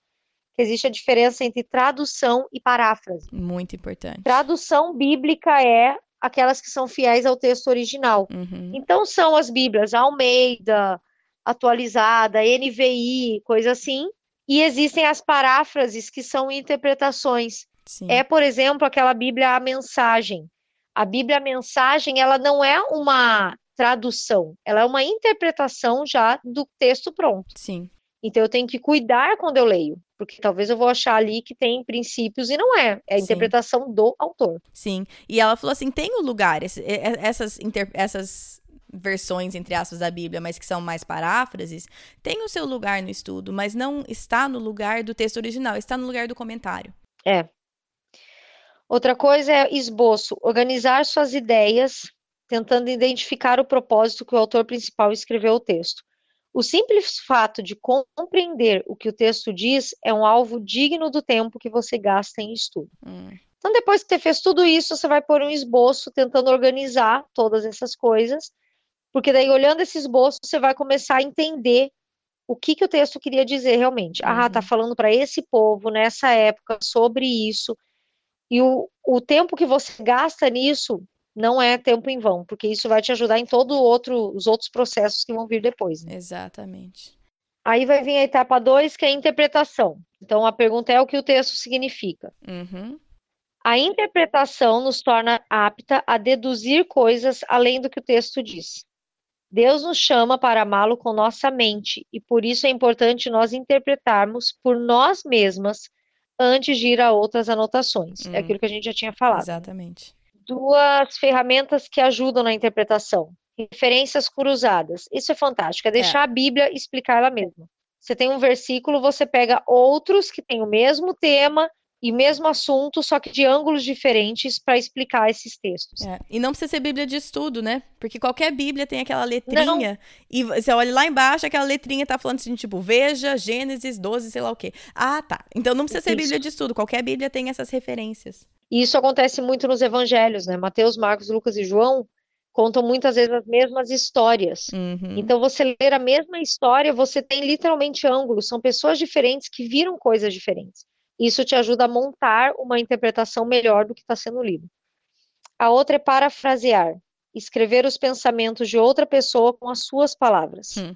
que existe a diferença entre tradução e paráfrase. Muito importante. Tradução bíblica é aquelas que são fiéis ao texto original. Uhum. Então são as Bíblias Almeida, atualizada, NVI, coisa assim. E existem as paráfrases que são interpretações. Sim. É, por exemplo, aquela Bíblia a mensagem. A Bíblia a mensagem, ela não é uma tradução, ela é uma interpretação já do texto pronto. Sim. Então eu tenho que cuidar quando eu leio, porque talvez eu vou achar ali que tem princípios e não é. É a Sim. interpretação do autor. Sim. E ela falou assim: tem o um lugar, essas, inter, essas versões, entre aspas, da Bíblia, mas que são mais paráfrases, tem o seu lugar no estudo, mas não está no lugar do texto original, está no lugar do comentário. É. Outra coisa é esboço, organizar suas ideias, tentando identificar o propósito que o autor principal escreveu o texto. O simples fato de compreender o que o texto diz é um alvo digno do tempo que você gasta em estudo. Hum. Então, depois que você fez tudo isso, você vai pôr um esboço tentando organizar todas essas coisas, porque daí, olhando esse esboço, você vai começar a entender o que, que o texto queria dizer realmente. Ah, uhum. Ah, tá falando para esse povo, nessa época, sobre isso. E o, o tempo que você gasta nisso não é tempo em vão, porque isso vai te ajudar em todos outro, os outros processos que vão vir depois. Né? Exatamente. Aí vai vir a etapa 2, que é a interpretação. Então a pergunta é o que o texto significa. Uhum. A interpretação nos torna apta a deduzir coisas além do que o texto diz. Deus nos chama para amá-lo com nossa mente e por isso é importante nós interpretarmos por nós mesmas antes de ir a outras anotações. É Hum. aquilo que a gente já tinha falado. Exatamente. Duas ferramentas que ajudam na interpretação. Referências cruzadas. Isso é fantástico, é deixar a Bíblia explicar ela mesma. Você tem um versículo, você pega outros que têm o mesmo tema e mesmo assunto, só que de ângulos diferentes para explicar esses textos. É, E não precisa ser Bíblia de estudo, né? Porque qualquer Bíblia tem aquela letrinha. E você olha lá embaixo, aquela letrinha tá falando assim, tipo, veja Gênesis 12, sei lá o quê. Ah, tá. Então não precisa ser Isso. Bíblia de estudo. Qualquer Bíblia tem essas referências. E isso acontece muito nos evangelhos, né? Mateus, Marcos, Lucas e João contam muitas vezes as mesmas histórias. Uhum. Então, você ler a mesma história, você tem literalmente ângulos, são pessoas diferentes que viram coisas diferentes. Isso te ajuda a montar uma interpretação melhor do que está sendo lido. A outra é parafrasear, escrever os pensamentos de outra pessoa com as suas palavras. Hum.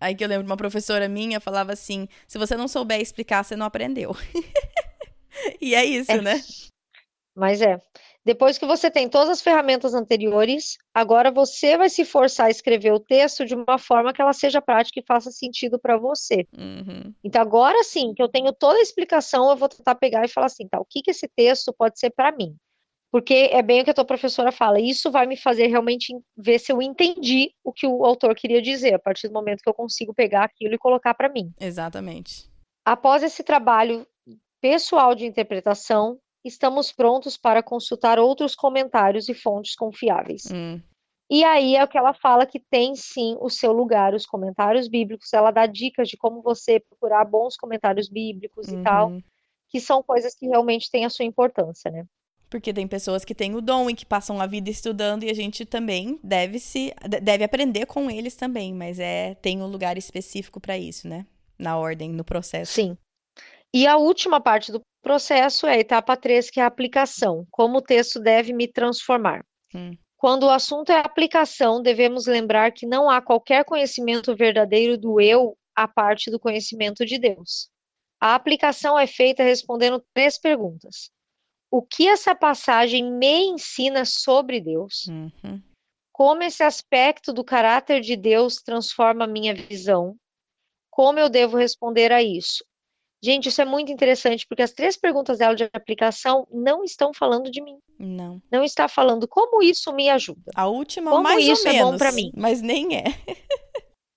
Aí que eu lembro de uma professora minha falava assim: se você não souber explicar, você não aprendeu. e é isso, É. né? Mas é. Depois que você tem todas as ferramentas anteriores, agora você vai se forçar a escrever o texto de uma forma que ela seja prática e faça sentido para você. Uhum. Então, agora sim, que eu tenho toda a explicação, eu vou tentar pegar e falar assim, tá, o que que esse texto pode ser para mim? Porque é bem o que a tua professora fala, isso vai me fazer realmente ver se eu entendi o que o autor queria dizer, a partir do momento que eu consigo pegar aquilo e colocar para mim. Exatamente. Após esse trabalho pessoal de interpretação, estamos prontos para consultar outros comentários e fontes confiáveis. Hum. E aí é o que ela fala que tem sim o seu lugar, os comentários bíblicos. Ela dá dicas de como você procurar bons comentários bíblicos e tal, Uhum. que são coisas que realmente têm a sua importância, né? Porque tem pessoas que têm o dom e que passam a vida estudando e a gente também deve se de- deve aprender com eles também, mas é tem um lugar específico para isso, né? Na ordem, no processo. Sim. E a última parte do processo é a etapa 3, que é a aplicação. Como o texto deve me transformar. Hum. Quando o assunto é aplicação, devemos lembrar que não há qualquer conhecimento verdadeiro do eu à parte do conhecimento de Deus. A aplicação é feita respondendo três perguntas. O que essa passagem me ensina sobre Deus? Uhum. Como esse aspecto do caráter de Deus transforma a minha visão? Como eu devo responder a isso? Gente, isso é muito interessante, porque as três perguntas dela de aplicação não estão falando de mim. Não. Não está falando como isso me ajuda. A última Como mais isso ou é bom menos, pra mim? mas nem é.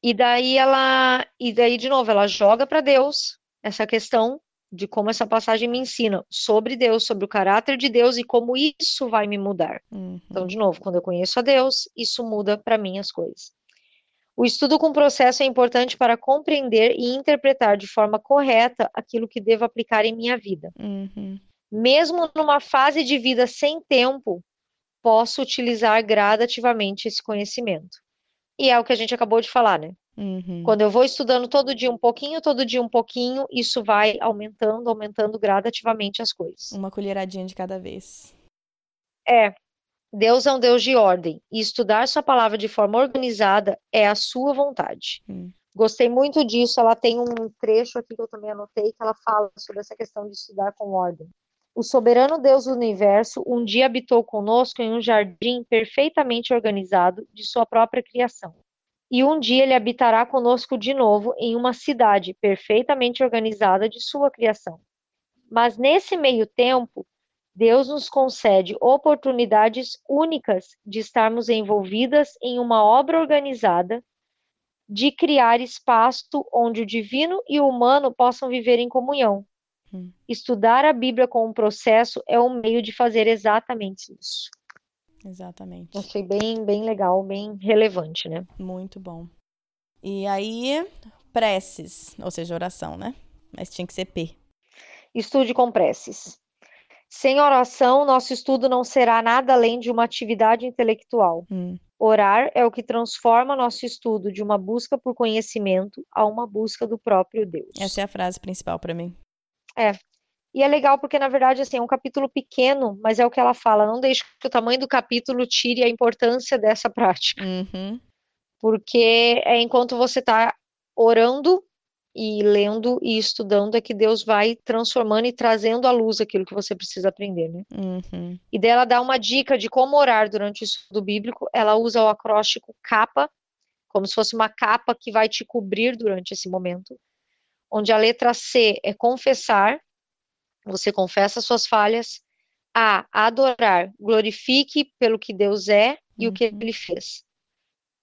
E daí ela, e daí de novo, ela joga para Deus essa questão de como essa passagem me ensina sobre Deus, sobre o caráter de Deus e como isso vai me mudar. Uhum. Então, de novo, quando eu conheço a Deus, isso muda para mim as coisas. O estudo com processo é importante para compreender e interpretar de forma correta aquilo que devo aplicar em minha vida. Uhum. Mesmo numa fase de vida sem tempo, posso utilizar gradativamente esse conhecimento. E é o que a gente acabou de falar, né? Uhum. Quando eu vou estudando todo dia um pouquinho, todo dia um pouquinho, isso vai aumentando, aumentando gradativamente as coisas. Uma colheradinha de cada vez. É, Deus é um Deus de ordem, e estudar sua palavra de forma organizada é a sua vontade. Hum. Gostei muito disso, ela tem um trecho aqui que eu também anotei, que ela fala sobre essa questão de estudar com ordem. O soberano Deus do universo um dia habitou conosco em um jardim perfeitamente organizado de sua própria criação. E um dia ele habitará conosco de novo em uma cidade perfeitamente organizada de sua criação. Mas nesse meio tempo, Deus nos concede oportunidades únicas de estarmos envolvidas em uma obra organizada, de criar espaço onde o divino e o humano possam viver em comunhão. Hum. Estudar a Bíblia com um processo é um meio de fazer exatamente isso. Exatamente. Achei bem, bem legal, bem relevante, né? Muito bom. E aí, preces, ou seja, oração, né? Mas tinha que ser P. Estude com preces. Sem oração, nosso estudo não será nada além de uma atividade intelectual. Hum. Orar é o que transforma nosso estudo de uma busca por conhecimento a uma busca do próprio Deus. Essa é a frase principal para mim. E é legal porque, na verdade, assim, é um capítulo pequeno, mas é o que ela fala. Não deixe que o tamanho do capítulo tire a importância dessa prática. Uhum. Porque é enquanto você está orando e lendo e estudando é que Deus vai transformando e trazendo à luz aquilo que você precisa aprender, né? Uhum. E dela dá uma dica de como orar durante o estudo bíblico. Ela usa o acróstico capa, como se fosse uma capa que vai te cobrir durante esse momento. Onde a letra C é confessar, você confessa suas falhas. A, adorar, glorifique pelo que Deus é e uhum. o que ele fez.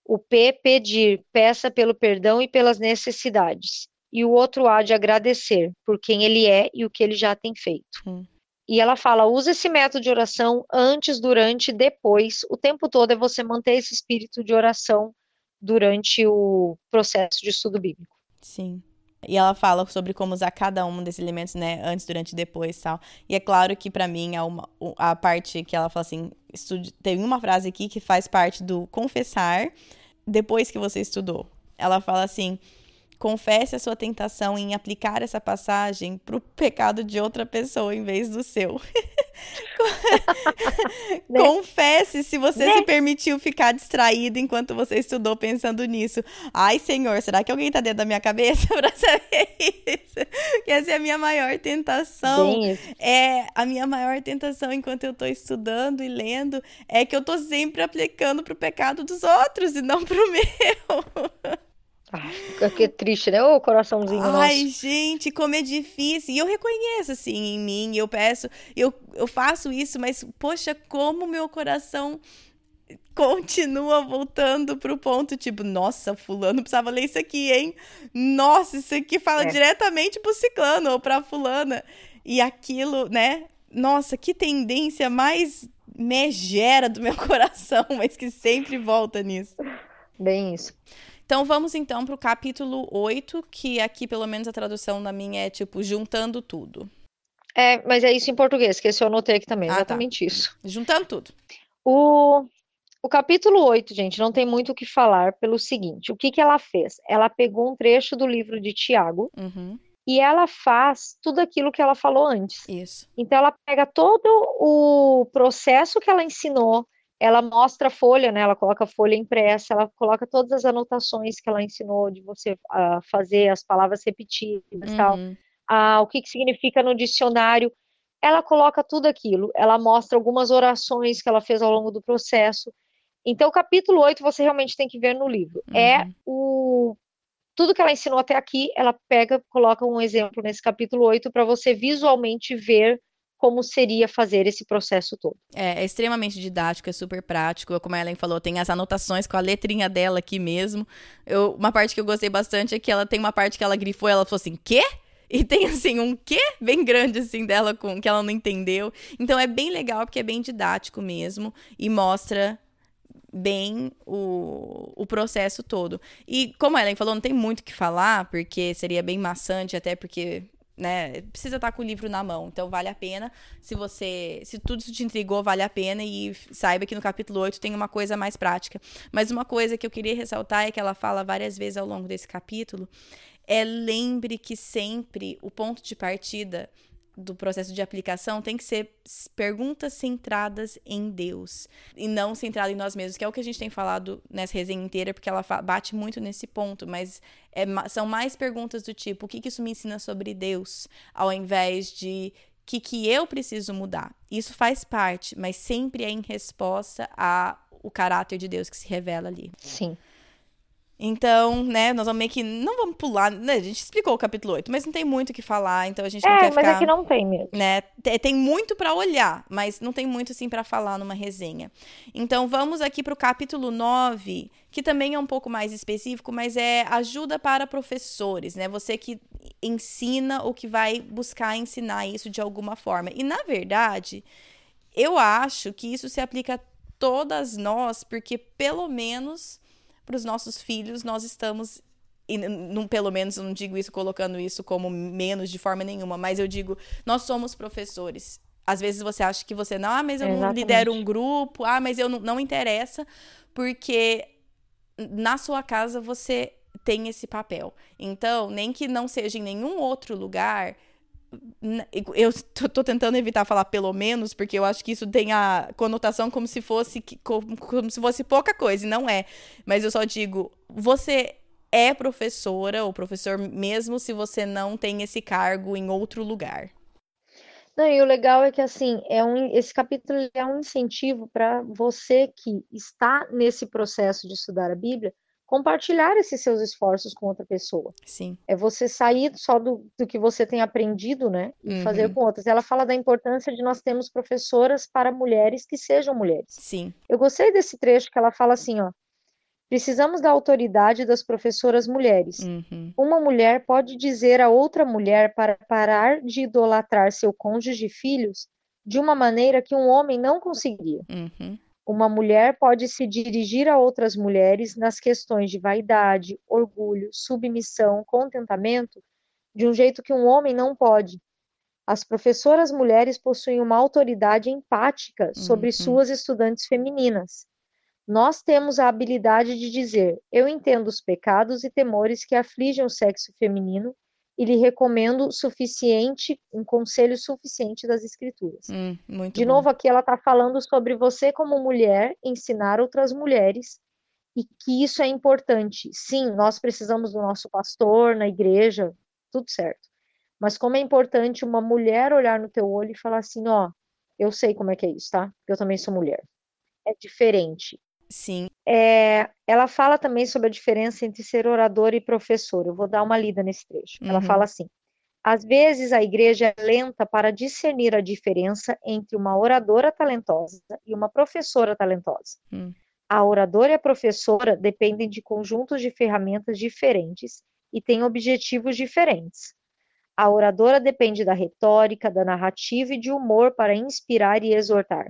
O P, pedir, peça pelo perdão e pelas necessidades. E o outro A de agradecer por quem ele é e o que ele já tem feito. Hum. E ela fala: usa esse método de oração antes, durante, depois. O tempo todo é você manter esse espírito de oração durante o processo de estudo bíblico. Sim. E ela fala sobre como usar cada um desses elementos, né? Antes, durante e depois tal. E é claro que para mim a, uma, a parte que ela fala assim: estude, tem uma frase aqui que faz parte do confessar depois que você estudou. Ela fala assim: confesse a sua tentação em aplicar essa passagem para o pecado de outra pessoa em vez do seu. Né? Confesse se você né? se permitiu ficar distraído enquanto você estudou pensando nisso. Ai, Senhor, será que alguém está dentro da minha cabeça para saber isso? Que essa é a minha maior tentação. É a minha maior tentação enquanto eu estou estudando e lendo é que eu estou sempre aplicando para o pecado dos outros e não para o meu. Ai, que triste, né? Ô, coraçãozinho Ai, nosso. gente, como é difícil. E eu reconheço, assim, em mim. Eu peço, eu, eu faço isso, mas, poxa, como meu coração continua voltando pro ponto, tipo, nossa, fulano precisava ler isso aqui, hein? Nossa, isso aqui fala é. diretamente pro ciclano ou pra fulana. E aquilo, né? Nossa, que tendência mais megera do meu coração, mas que sempre volta nisso. Bem isso. Então vamos então para o capítulo 8, que aqui pelo menos a tradução da minha é tipo juntando tudo. É, mas é isso em português, que esse eu anotei aqui também, ah, tá. exatamente tá. isso. Juntando tudo. O, o capítulo 8, gente, não tem muito o que falar pelo seguinte: o que, que ela fez? Ela pegou um trecho do livro de Tiago uhum. e ela faz tudo aquilo que ela falou antes. Isso. Então ela pega todo o processo que ela ensinou, ela mostra a folha, né? Ela coloca a folha impressa, ela coloca todas as anotações que ela ensinou de você uh, fazer as palavras repetidas, uhum. tal, uh, o que, que significa no dicionário. Ela coloca tudo aquilo. Ela mostra algumas orações que ela fez ao longo do processo. Então, o capítulo 8 você realmente tem que ver no livro. É uhum. É o tudo que ela ensinou até aqui, ela pega, coloca um exemplo nesse capítulo 8 para você visualmente ver como seria fazer esse processo todo. É, é, extremamente didático, é super prático. Como a Ellen falou, tem as anotações com a letrinha dela aqui mesmo. Eu, uma parte que eu gostei bastante é que ela tem uma parte que ela grifou, ela falou assim, quê? E tem assim um quê bem grande assim dela com que ela não entendeu. Então é bem legal porque é bem didático mesmo e mostra bem o, o processo todo. E como a Ellen falou, não tem muito o que falar, porque seria bem maçante, até porque né, precisa estar com o livro na mão. Então vale a pena. Se você, se tudo isso te intrigou, vale a pena e saiba que no capítulo 8 tem uma coisa mais prática. Mas uma coisa que eu queria ressaltar é que ela fala várias vezes ao longo desse capítulo é lembre que sempre o ponto de partida do processo de aplicação tem que ser perguntas centradas em Deus e não centrada em nós mesmos, que é o que a gente tem falado nessa resenha inteira, porque ela bate muito nesse ponto, mas é, são mais perguntas do tipo: o que, que isso me ensina sobre Deus, ao invés de o que, que eu preciso mudar. Isso faz parte, mas sempre é em resposta ao caráter de Deus que se revela ali. Sim. Então, né, nós vamos meio que. Não vamos pular, né? A gente explicou o capítulo 8, mas não tem muito o que falar, então a gente não é, quer ficar. É, mas aqui não tem mesmo. Né, tem muito para olhar, mas não tem muito assim para falar numa resenha. Então vamos aqui para o capítulo 9, que também é um pouco mais específico, mas é ajuda para professores, né? Você que ensina ou que vai buscar ensinar isso de alguma forma. E na verdade, eu acho que isso se aplica a todas nós, porque pelo menos para os nossos filhos, nós estamos e não, pelo menos não digo isso colocando isso como menos de forma nenhuma, mas eu digo, nós somos professores. Às vezes você acha que você não, ah, mas eu Exatamente. não lidero um grupo, ah, mas eu não, não interessa, porque na sua casa você tem esse papel. Então, nem que não seja em nenhum outro lugar, eu tô, tentando evitar falar pelo menos, porque eu acho que isso tem a conotação como se fosse como, como se fosse pouca coisa, e não é. Mas eu só digo, você é professora ou professor mesmo se você não tem esse cargo em outro lugar. Não, e o legal é que assim, é um, esse capítulo é um incentivo para você que está nesse processo de estudar a Bíblia, compartilhar esses seus esforços com outra pessoa. Sim. É você sair só do, do que você tem aprendido, né? E uhum. fazer com outras. Ela fala da importância de nós termos professoras para mulheres que sejam mulheres. Sim. Eu gostei desse trecho que ela fala assim, ó. Precisamos da autoridade das professoras mulheres. Uhum. Uma mulher pode dizer a outra mulher para parar de idolatrar seu cônjuge e filhos de uma maneira que um homem não conseguiria. Uhum. Uma mulher pode se dirigir a outras mulheres nas questões de vaidade, orgulho, submissão, contentamento, de um jeito que um homem não pode. As professoras mulheres possuem uma autoridade empática sobre uhum. suas estudantes femininas. Nós temos a habilidade de dizer: Eu entendo os pecados e temores que afligem o sexo feminino e lhe recomendo suficiente, um conselho suficiente das escrituras. Hum, de bom. novo, aqui ela está falando sobre você, como mulher, ensinar outras mulheres e que isso é importante. Sim, nós precisamos do nosso pastor na igreja, tudo certo. Mas como é importante uma mulher olhar no teu olho e falar assim: Ó, eu sei como é que é isso, tá? Eu também sou mulher. É diferente. Sim. É, ela fala também sobre a diferença entre ser orador e professor. Eu vou dar uma lida nesse trecho. Ela uhum. fala assim: às vezes a igreja é lenta para discernir a diferença entre uma oradora talentosa e uma professora talentosa. Hum. A oradora e a professora dependem de conjuntos de ferramentas diferentes e têm objetivos diferentes. A oradora depende da retórica, da narrativa e de humor para inspirar e exortar.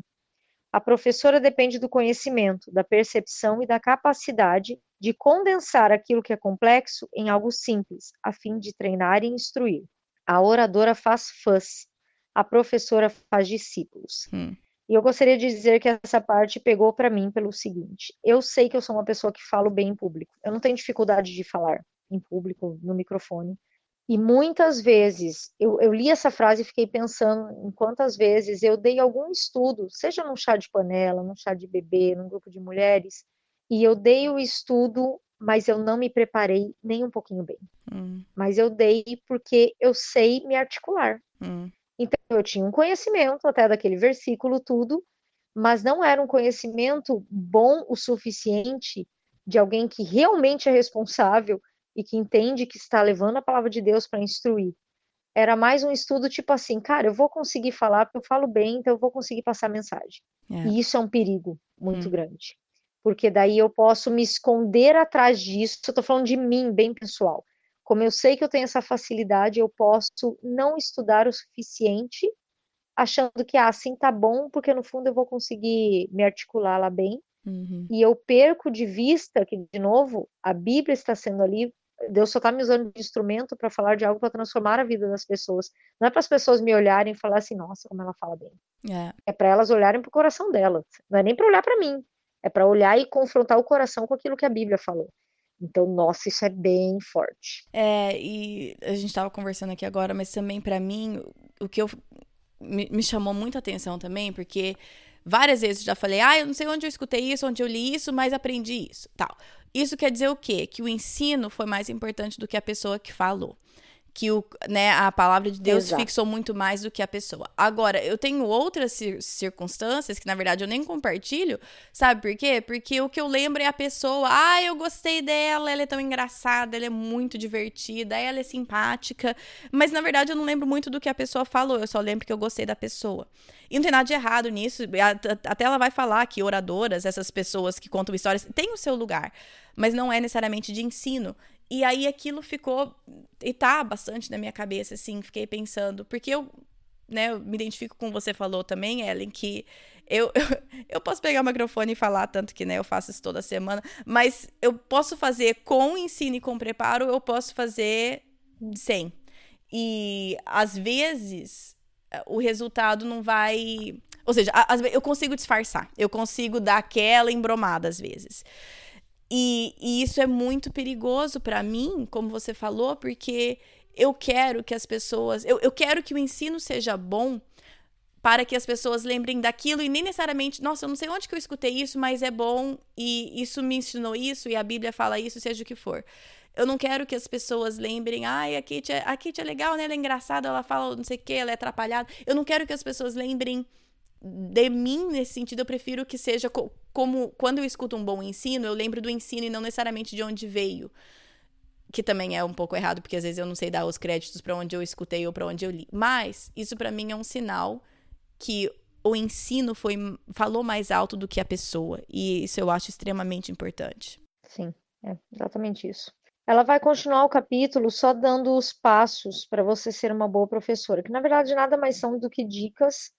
A professora depende do conhecimento, da percepção e da capacidade de condensar aquilo que é complexo em algo simples, a fim de treinar e instruir. A oradora faz fãs, a professora faz discípulos. Hum. E eu gostaria de dizer que essa parte pegou para mim pelo seguinte: eu sei que eu sou uma pessoa que falo bem em público. Eu não tenho dificuldade de falar em público, no microfone. E muitas vezes eu, eu, li essa frase e fiquei pensando em quantas vezes eu dei algum estudo, seja num chá de panela, num chá de bebê, num grupo de mulheres, e eu dei o estudo, mas eu não me preparei nem um pouquinho bem. Hum. Mas eu dei porque eu sei me articular. Hum. Então eu tinha um conhecimento até daquele versículo, tudo, mas não era um conhecimento bom o suficiente de alguém que realmente é responsável e que entende que está levando a palavra de Deus para instruir. Era mais um estudo tipo assim, cara, eu vou conseguir falar porque eu falo bem, então eu vou conseguir passar a mensagem. É. E isso é um perigo muito hum. grande. Porque daí eu posso me esconder atrás disso. Eu tô falando de mim, bem pessoal. Como eu sei que eu tenho essa facilidade, eu posso não estudar o suficiente, achando que ah, assim tá bom, porque no fundo eu vou conseguir me articular lá bem. Uhum. E eu perco de vista que, de novo, a Bíblia está sendo ali Deus só está me usando de instrumento para falar de algo para transformar a vida das pessoas. Não é para as pessoas me olharem e falar assim, nossa, como ela fala bem. É, é para elas olharem para o coração delas. Não é nem para olhar para mim. É para olhar e confrontar o coração com aquilo que a Bíblia falou. Então, nossa, isso é bem forte. É, e a gente estava conversando aqui agora, mas também para mim, o que eu me, me chamou muita atenção também, porque várias vezes eu já falei, ah, eu não sei onde eu escutei isso, onde eu li isso, mas aprendi isso, tal. Isso quer dizer o quê? Que o ensino foi mais importante do que a pessoa que falou que o, né, a palavra de Deus Exato. fixou muito mais do que a pessoa. Agora, eu tenho outras cir circunstâncias que, na verdade, eu nem compartilho, sabe por quê? Porque o que eu lembro é a pessoa, ah, eu gostei dela, ela é tão engraçada, ela é muito divertida, ela é simpática, mas, na verdade, eu não lembro muito do que a pessoa falou, eu só lembro que eu gostei da pessoa. E não tem nada de errado nisso, até ela vai falar que oradoras, essas pessoas que contam histórias, têm o seu lugar, mas não é necessariamente de ensino. E aí aquilo ficou e tá bastante na minha cabeça, assim, fiquei pensando, porque eu, né, eu me identifico com você falou também, Ellen, que eu, eu, posso pegar o microfone e falar, tanto que né, eu faço isso toda semana, mas eu posso fazer com ensino e com preparo, eu posso fazer sem. E às vezes o resultado não vai. Ou seja, eu consigo disfarçar, eu consigo dar aquela embromada às vezes. E, e isso é muito perigoso para mim, como você falou, porque eu quero que as pessoas. Eu, eu quero que o ensino seja bom para que as pessoas lembrem daquilo e nem necessariamente, nossa, eu não sei onde que eu escutei isso, mas é bom e isso me ensinou isso e a Bíblia fala isso, seja o que for. Eu não quero que as pessoas lembrem, ai, a Kate, é, a Kate é legal, né? Ela é engraçada, ela fala não sei o que, ela é atrapalhada. Eu não quero que as pessoas lembrem de mim nesse sentido. Eu prefiro que seja como quando eu escuto um bom ensino, eu lembro do ensino e não necessariamente de onde veio. Que também é um pouco errado, porque às vezes eu não sei dar os créditos para onde eu escutei ou para onde eu li. Mas isso para mim é um sinal que o ensino foi falou mais alto do que a pessoa. E isso eu acho extremamente importante. Sim, é exatamente isso. Ela vai continuar o capítulo só dando os passos para você ser uma boa professora, que na verdade nada mais são do que dicas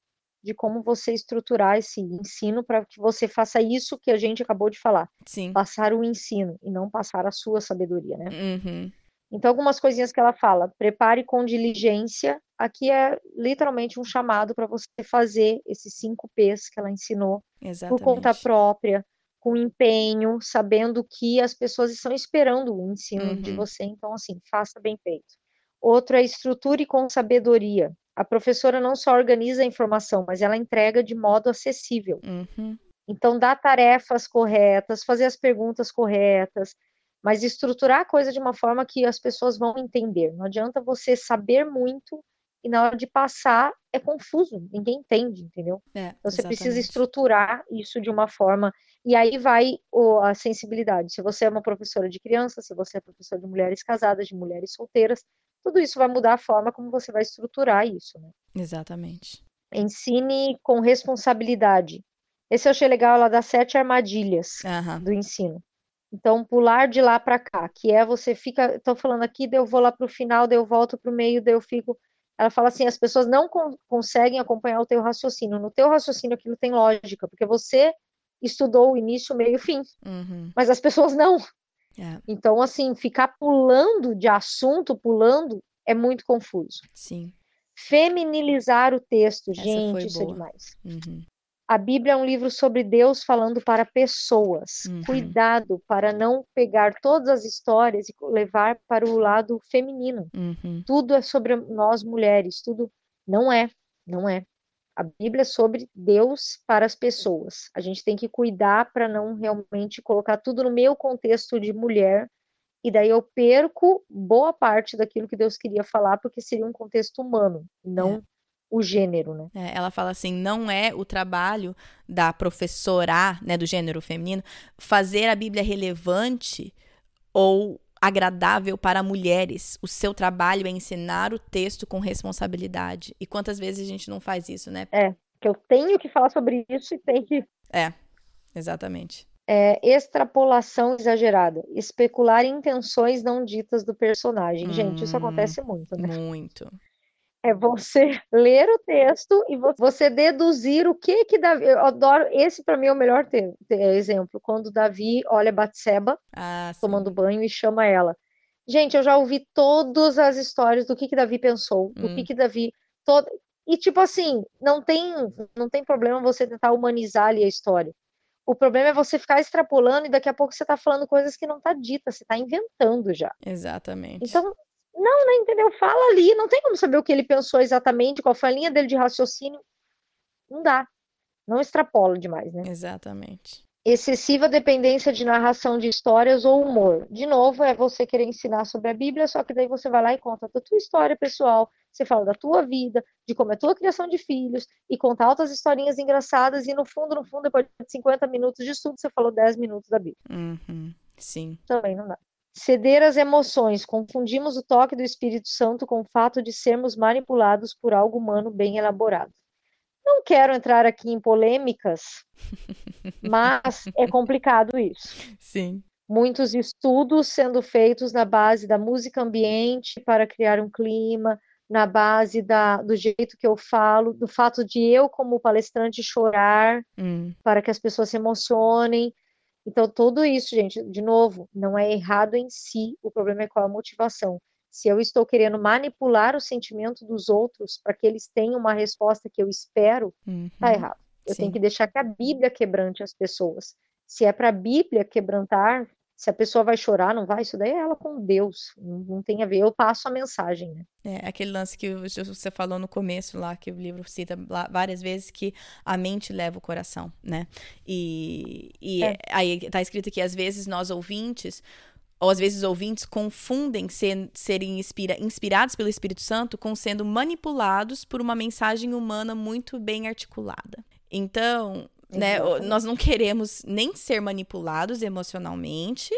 de como você estruturar esse ensino para que você faça isso que a gente acabou de falar. Sim. Passar o ensino e não passar a sua sabedoria, né? Uhum. Então, algumas coisinhas que ela fala. Prepare com diligência. Aqui é literalmente um chamado para você fazer esses cinco P's que ela ensinou Exatamente. por conta própria, com empenho, sabendo que as pessoas estão esperando o ensino uhum. de você. Então, assim, faça bem feito. Outro é estruture com sabedoria. A professora não só organiza a informação, mas ela entrega de modo acessível. Uhum. Então, dá tarefas corretas, fazer as perguntas corretas, mas estruturar a coisa de uma forma que as pessoas vão entender. Não adianta você saber muito e na hora de passar é confuso, ninguém entende, entendeu? É, então você precisa estruturar isso de uma forma e aí vai a sensibilidade. Se você é uma professora de crianças, se você é professora de mulheres casadas, de mulheres solteiras, tudo isso vai mudar a forma como você vai estruturar isso, né? Exatamente. Ensine com responsabilidade. Esse eu achei legal, ela dá sete armadilhas uhum. do ensino. Então, pular de lá para cá, que é você fica, estou falando aqui, daí eu vou lá para o final, daí eu volto para o meio, daí eu fico. Ela fala assim: as pessoas não con conseguem acompanhar o teu raciocínio. No teu raciocínio aquilo tem lógica, porque você estudou o início, meio e fim. Uhum. Mas as pessoas não. É. Então, assim, ficar pulando de assunto, pulando, é muito confuso. Sim. Feminilizar o texto, Essa gente, isso é demais. Uhum. A Bíblia é um livro sobre Deus falando para pessoas. Uhum. Cuidado para não pegar todas as histórias e levar para o lado feminino. Uhum. Tudo é sobre nós mulheres, tudo não é, não é. A Bíblia é sobre Deus para as pessoas. A gente tem que cuidar para não realmente colocar tudo no meu contexto de mulher, e daí eu perco boa parte daquilo que Deus queria falar, porque seria um contexto humano, não é. o gênero, né? É, ela fala assim: não é o trabalho da professora, né, do gênero feminino, fazer a Bíblia relevante ou agradável para mulheres. O seu trabalho é ensinar o texto com responsabilidade. E quantas vezes a gente não faz isso, né? É, que eu tenho que falar sobre isso e tem que. É, exatamente. É, extrapolação exagerada, especular intenções não ditas do personagem. Hum, Gente, isso acontece muito, né? Muito é você ler o texto e você deduzir o que que Davi. Eu adoro. Esse para mim é o melhor te, exemplo. Quando Davi olha Batseba ah, tomando banho e chama ela. Gente, eu já ouvi todas as histórias do que que Davi pensou, do hum. que que Davi. Todo... E tipo assim, não tem, não tem problema você tentar humanizar ali a história. O problema é você ficar extrapolando e daqui a pouco você tá falando coisas que não tá dita, você tá inventando já. Exatamente. Então, não, né, entendeu? Fala ali, não tem como saber o que ele pensou exatamente, qual foi a linha dele de raciocínio. Não dá. Não extrapola demais, né? Exatamente. Excessiva dependência de narração de histórias ou humor. De novo, é você querer ensinar sobre a Bíblia, só que daí você vai lá e conta da tua história pessoal, você fala da tua vida, de como é a tua criação de filhos, e conta altas historinhas engraçadas, e no fundo, no fundo, depois de 50 minutos de estudo, você falou 10 minutos da Bíblia. Uhum. Sim. Também não dá. Ceder às emoções. Confundimos o toque do Espírito Santo com o fato de sermos manipulados por algo humano bem elaborado. Não quero entrar aqui em polêmicas, mas é complicado isso. Sim. Muitos estudos sendo feitos na base da música ambiente para criar um clima, na base da, do jeito que eu falo, do fato de eu, como palestrante, chorar hum. para que as pessoas se emocionem. Então, tudo isso, gente, de novo, não é errado em si, o problema é qual a motivação. Se eu estou querendo manipular o sentimento dos outros para que eles tenham uma resposta que eu espero, uhum. tá errado. Eu Sim. tenho que deixar que a Bíblia quebrante as pessoas. Se é para a Bíblia quebrantar, se a pessoa vai chorar, não vai, isso daí é ela com Deus, não, não tem a ver. Eu passo a mensagem, né? É, aquele lance que você falou no começo lá, que o livro cita lá, várias vezes, que a mente leva o coração, né? E, e É. aí tá escrito que às vezes nós ouvintes ou às vezes ouvintes confundem ser, serem inspira, inspirados pelo Espírito Santo com sendo manipulados por uma mensagem humana muito bem articulada. Então, né, nós não queremos nem ser manipulados emocionalmente,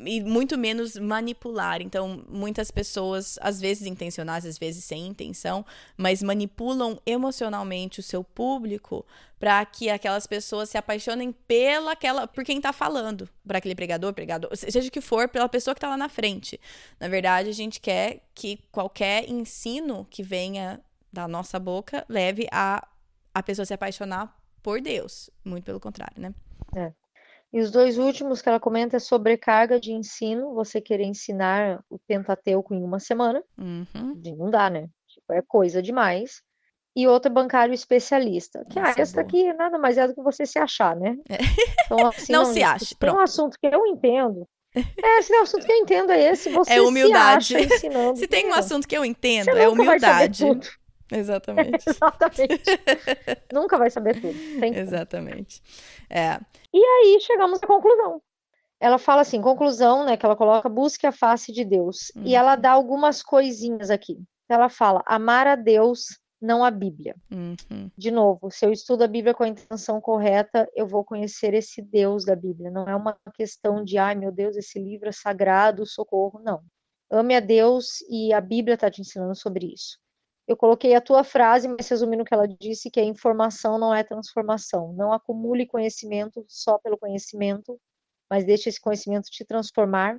e muito menos manipular. Então, muitas pessoas, às vezes intencionais, às vezes sem intenção, mas manipulam emocionalmente o seu público para que aquelas pessoas se apaixonem pela aquela, por quem está falando, para aquele pregador, pregador, seja o que for, pela pessoa que está lá na frente. Na verdade, a gente quer que qualquer ensino que venha da nossa boca leve a a pessoa se apaixonar por Deus, muito pelo contrário, né? É. E os dois últimos que ela comenta é sobrecarga de ensino, você querer ensinar o Pentateuco em uma semana. Uhum. Não dá, né? Tipo, é coisa demais. E outro bancário especialista. Que ah, essa aqui nada mais é do que você se achar, né? É. Então, assim, não, não, se acha. Tem um assunto que eu entendo. É, se o assunto que eu entendo é esse, você é humildade. se acha ensinando. se tem um assunto que eu entendo, é humildade. Exatamente. Exatamente. Nunca vai saber tudo. Tem Exatamente. É. E aí chegamos à conclusão. Ela fala assim, conclusão, né, que ela coloca, busque a face de Deus. Uhum. E ela dá algumas coisinhas aqui. Ela fala, amar a Deus, não a Bíblia. Uhum. De novo, se eu estudo a Bíblia com a intenção correta, eu vou conhecer esse Deus da Bíblia. Não é uma questão de, ai meu Deus, esse livro é sagrado, socorro. Não. Ame a Deus e a Bíblia está te ensinando sobre isso. Eu coloquei a tua frase, mas resumindo o que ela disse, que a informação não é transformação. Não acumule conhecimento só pelo conhecimento, mas deixe esse conhecimento te transformar.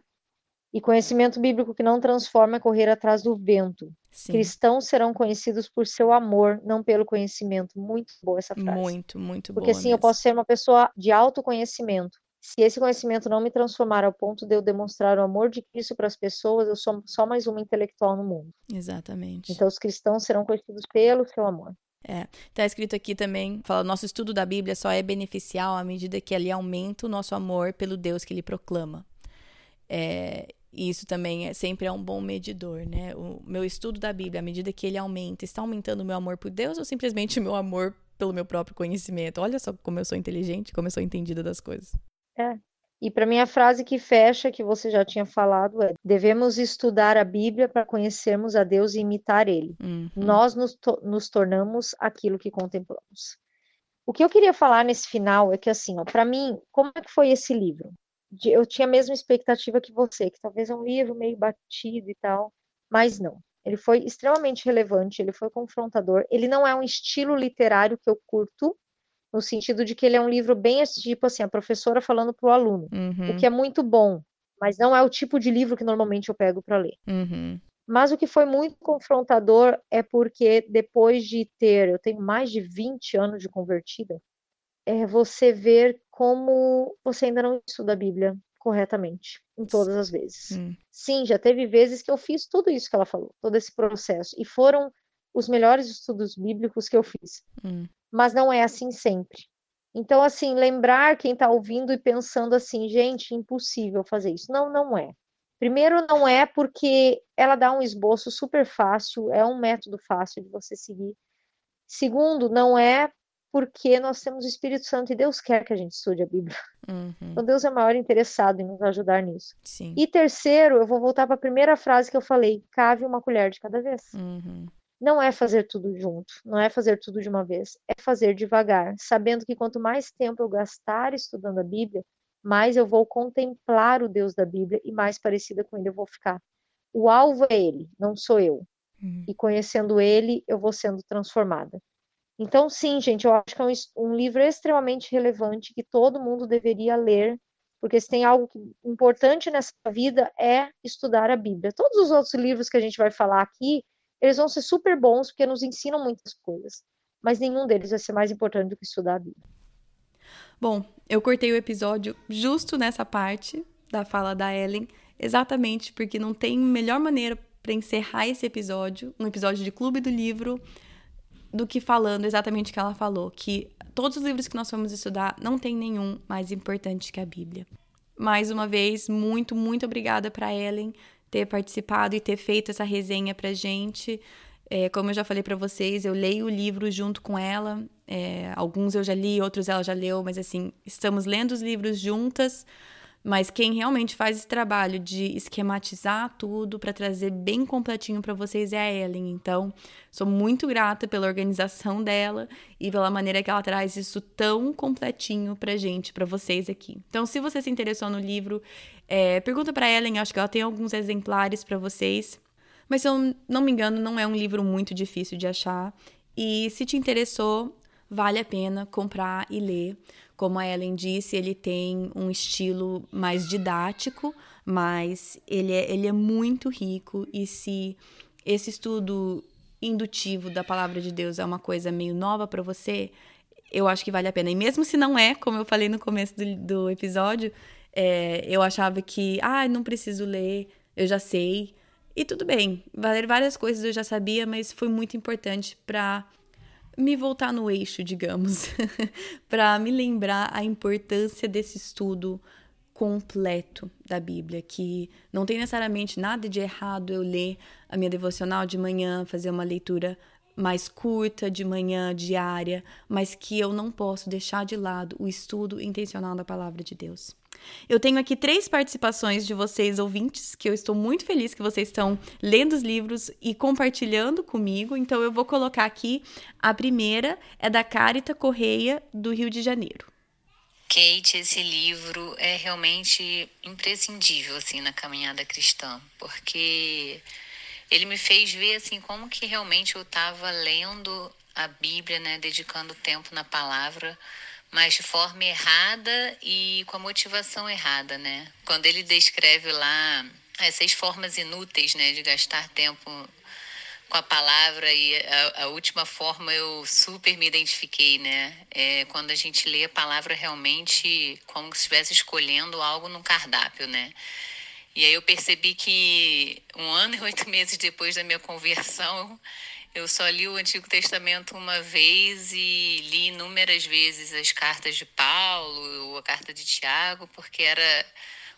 E conhecimento bíblico que não transforma é correr atrás do vento. Sim. Cristãos serão conhecidos por seu amor, não pelo conhecimento. Muito boa essa frase. Muito, muito boa. Porque assim, eu posso ser uma pessoa de autoconhecimento, se esse conhecimento não me transformar ao ponto de eu demonstrar o amor de Cristo para as pessoas, eu sou só mais uma intelectual no mundo. Exatamente. Então os cristãos serão conhecidos pelo seu amor. É, tá escrito aqui também, fala, nosso estudo da Bíblia só é beneficial à medida que ele aumenta o nosso amor pelo Deus que ele proclama. É, isso também é sempre é um bom medidor, né? O meu estudo da Bíblia, à medida que ele aumenta, está aumentando o meu amor por Deus ou simplesmente o meu amor pelo meu próprio conhecimento? Olha só como eu sou inteligente, como eu sou entendida das coisas. É. E para mim a frase que fecha, que você já tinha falado, é: devemos estudar a Bíblia para conhecermos a Deus e imitar Ele. Uhum. Nós nos, to nos, tornamos aquilo que contemplamos. O que eu queria falar nesse final é que, assim, para mim, como é que foi esse livro? Eu tinha a mesma expectativa que você, que talvez é um livro meio batido e tal, mas não. Ele foi extremamente relevante, ele foi confrontador. Ele não é um estilo literário que eu curto, no sentido de que ele é um livro bem tipo assim, a professora falando para o aluno, uhum. o que é muito bom, mas não é o tipo de livro que normalmente eu pego para ler. Uhum. Mas o que foi muito confrontador é porque depois de ter, eu tenho mais de 20 anos de convertida, é você ver como você ainda não estuda a Bíblia corretamente, em todas as vezes. Hum. Sim, já teve vezes que eu fiz tudo isso que ela falou, todo esse processo, e foram os melhores estudos bíblicos que eu fiz. Hum mas não é assim sempre. Então, assim, lembrar quem está ouvindo e pensando assim, gente, impossível fazer isso. Não, não é. Primeiro, não é porque ela dá um esboço super fácil, é um método fácil de você seguir. Segundo, não é porque nós temos o Espírito Santo e Deus quer que a gente estude a Bíblia. Uhum. Então, Deus é maior interessado em nos ajudar nisso. Sim. E terceiro, eu vou voltar para a primeira frase que eu falei: cave uma colher de cada vez. Uhum não é fazer tudo junto, não é fazer tudo de uma vez, é fazer devagar, sabendo que quanto mais tempo eu gastar estudando a Bíblia, mais eu vou contemplar o Deus da Bíblia e mais parecida com ele eu vou ficar. O alvo é ele, não sou eu. Uhum. E conhecendo ele, eu vou sendo transformada. Então, sim, gente, eu acho que é um, um livro extremamente relevante que todo mundo deveria ler, porque se tem algo que, importante nessa vida é estudar a Bíblia. Todos os outros livros que a gente vai falar aqui, eles vão ser super bons porque nos ensinam muitas coisas, mas nenhum deles vai ser mais importante do que estudar a Bíblia. Bom, eu cortei o episódio justo nessa parte da fala da Ellen, exatamente porque não tem melhor maneira para encerrar esse episódio, um episódio de Clube do Livro, do que falando exatamente o que ela falou, que todos os livros que nós fomos estudar não tem nenhum mais importante que a Bíblia. Mais uma vez, muito, muito obrigada para Ellen ter participado e ter feito essa resenha pra gente. É, como eu já falei para vocês, eu leio o livro junto com ela. É, alguns eu já li, outros ela já leu, mas assim, estamos lendo os livros juntas mas quem realmente faz esse trabalho de esquematizar tudo para trazer bem completinho para vocês é a Ellen. Então, sou muito grata pela organização dela e pela maneira que ela traz isso tão completinho pra gente, para vocês aqui. Então, se você se interessou no livro, é, pergunta para Ellen, acho que ela tem alguns exemplares para vocês. Mas se eu não me engano, não é um livro muito difícil de achar. E se te interessou, vale a pena comprar e ler. Como a Ellen disse, ele tem um estilo mais didático, mas ele é, ele é muito rico. E se esse estudo indutivo da palavra de Deus é uma coisa meio nova para você, eu acho que vale a pena. E mesmo se não é, como eu falei no começo do, do episódio, é, eu achava que, ah, não preciso ler, eu já sei. E tudo bem, várias coisas eu já sabia, mas foi muito importante para me voltar no eixo, digamos, para me lembrar a importância desse estudo completo da Bíblia, que não tem necessariamente nada de errado eu ler a minha devocional de manhã, fazer uma leitura mais curta de manhã, diária, mas que eu não posso deixar de lado o estudo intencional da palavra de Deus. Eu tenho aqui três participações de vocês, ouvintes, que eu estou muito feliz que vocês estão lendo os livros e compartilhando comigo. Então, eu vou colocar aqui. A primeira é da Carita Correia, do Rio de Janeiro. Kate, esse livro é realmente imprescindível assim na caminhada cristã, porque ele me fez ver assim como que realmente eu estava lendo a Bíblia, né, dedicando tempo na palavra, mas de forma errada e com a motivação errada, né? Quando ele descreve lá as seis formas inúteis, né, de gastar tempo com a palavra e a, a, última forma eu super me identifiquei, né? É quando a gente lê a palavra realmente como se estivesse escolhendo algo no cardápio, né? E aí eu percebi que um ano e oito meses depois da minha conversão, eu só li o Antigo Testamento uma vez e li inúmeras vezes as cartas de Paulo, a carta de Tiago, porque era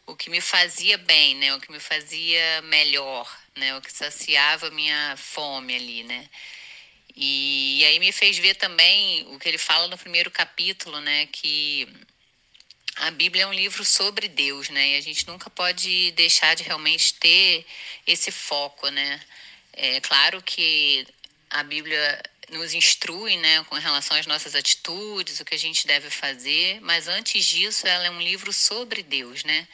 o que me fazia bem, né? O que me fazia melhor, né? O que saciava minha fome ali, né? E, e aí me fez ver também o que ele fala no primeiro capítulo, né? Que a Bíblia é um livro sobre Deus, né? E a gente nunca pode deixar de realmente ter esse foco, né? É claro que a Bíblia nos instrui, né, com relação às nossas atitudes, o que a gente deve fazer, mas antes disso, ela é um livro sobre Deus, né?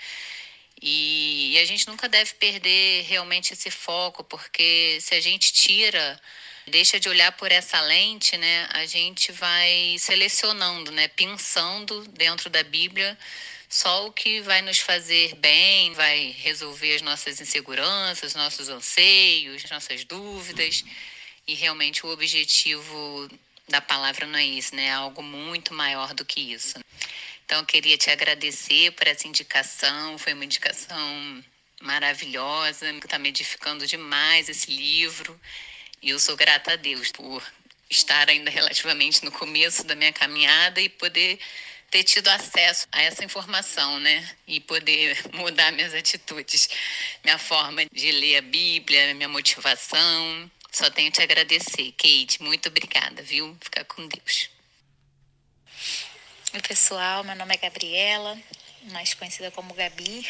E, e a gente nunca deve perder realmente esse foco, porque se a gente tira, deixa de olhar por essa lente, né, a gente vai selecionando, né, pensando dentro da Bíblia só o que vai nos fazer bem, vai resolver as nossas inseguranças, nossos anseios, nossas dúvidas. E realmente o objetivo da palavra não é isso, né? É algo muito maior do que isso. Então, eu queria te agradecer por essa indicação. Foi uma indicação maravilhosa, está me edificando demais esse livro. E eu sou grata a Deus por estar ainda relativamente no começo da minha caminhada e poder ter tido acesso a essa informação, né? E poder mudar minhas atitudes, minha forma de ler a Bíblia, minha motivação. Só tenho te agradecer, Kate. Muito obrigada, viu? Fica com Deus. Oi, pessoal. Meu nome é Gabriela, mais conhecida como Gabi.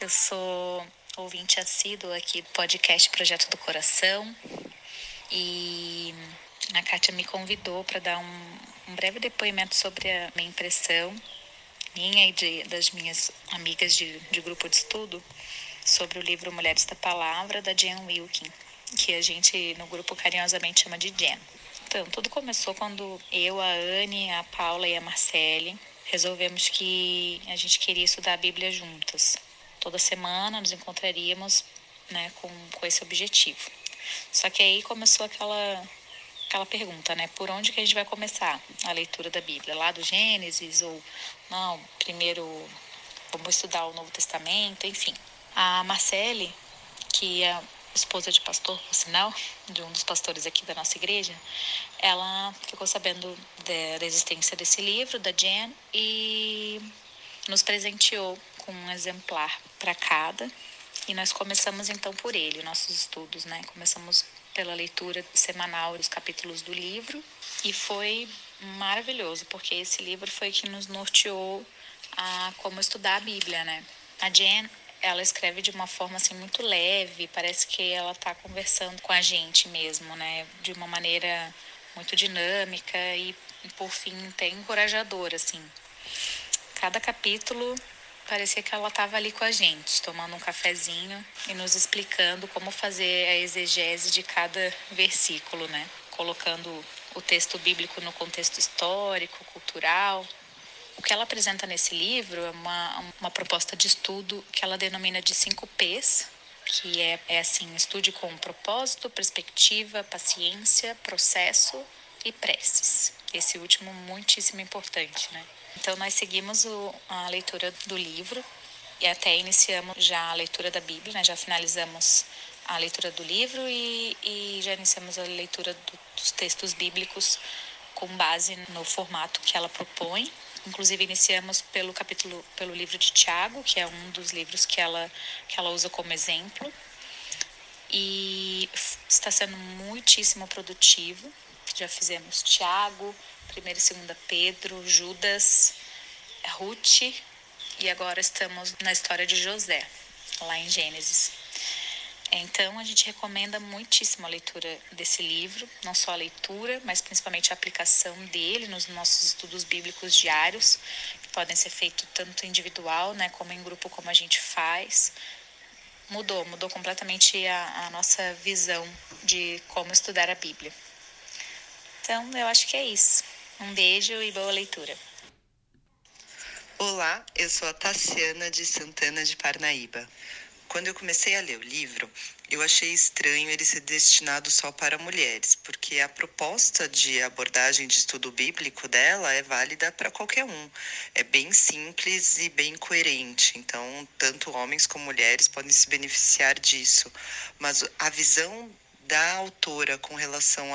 Eu sou ouvinte assíduo aqui do podcast Projeto do Coração. E a Kátia me convidou para dar um, um, breve depoimento sobre a minha impressão, minha e de, das minhas amigas de, de grupo de estudo, sobre o livro Mulheres da Palavra, da Jen Wilkin que a gente no grupo carinhosamente chama de Jen. Então, tudo começou quando eu, a Anne, a Paula e a Marcele resolvemos que a gente queria estudar a Bíblia juntas. Toda semana nos encontraríamos né, com, com esse objetivo. Só que aí começou aquela, aquela pergunta, né? Por onde que a gente vai começar a leitura da Bíblia? Lá do Gênesis ou não? Primeiro vamos estudar o Novo Testamento, enfim. A Marcele, que é esposa de pastor, por sinal, de um dos pastores aqui da nossa igreja, ela ficou sabendo da existência desse livro, da Jen, e nos presenteou com um exemplar para cada. E nós começamos então por ele, nossos estudos, né? Começamos pela leitura semanal dos capítulos do livro e foi maravilhoso, porque esse livro foi que nos norteou a como estudar a Bíblia, né? A Jen, ela escreve de uma forma assim muito leve, parece que ela está conversando com a gente mesmo, né? De uma maneira muito dinâmica e, por fim até encorajadora, assim. Cada capítulo parecia que ela estava ali com a gente, tomando um cafezinho e nos explicando como fazer a exegese de cada versículo, né? Colocando o texto bíblico no contexto histórico, cultural. O que ela apresenta nesse livro é uma, uma proposta de estudo que ela denomina de 5 P's, que é, é assim, estude com propósito, perspectiva, paciência, processo e preces. Esse último muitíssimo importante, né? Então, nós seguimos o, a leitura do livro e até iniciamos já a leitura da Bíblia, né? já finalizamos a leitura do livro e, e já iniciamos a leitura do, dos textos bíblicos com base no formato que ela propõe. Inclusive iniciamos pelo capítulo, pelo livro de Tiago, que é um dos livros que ela que ela usa como exemplo. E está sendo muitíssimo produtivo. Já fizemos Tiago, 1 e 2 Pedro, Judas, Ruth e agora estamos na história de José, lá em Gênesis. Então, a gente recomenda muitíssimo a leitura desse livro, não só a leitura, mas principalmente a aplicação dele nos nossos estudos bíblicos diários, que podem ser feitos tanto individual, né, como em grupo, como a gente faz. Mudou, mudou completamente a, a nossa visão de como estudar a Bíblia. Então, eu acho que é isso. Um beijo e boa leitura. Olá, eu sou a Tassiana de Santana de Parnaíba. Quando eu comecei a ler o livro, eu achei estranho ele ser destinado só para mulheres, porque a proposta de abordagem de estudo bíblico dela é válida para qualquer um. É bem simples e bem coerente, então tanto homens como mulheres podem se beneficiar disso. Mas a visão da autora com relação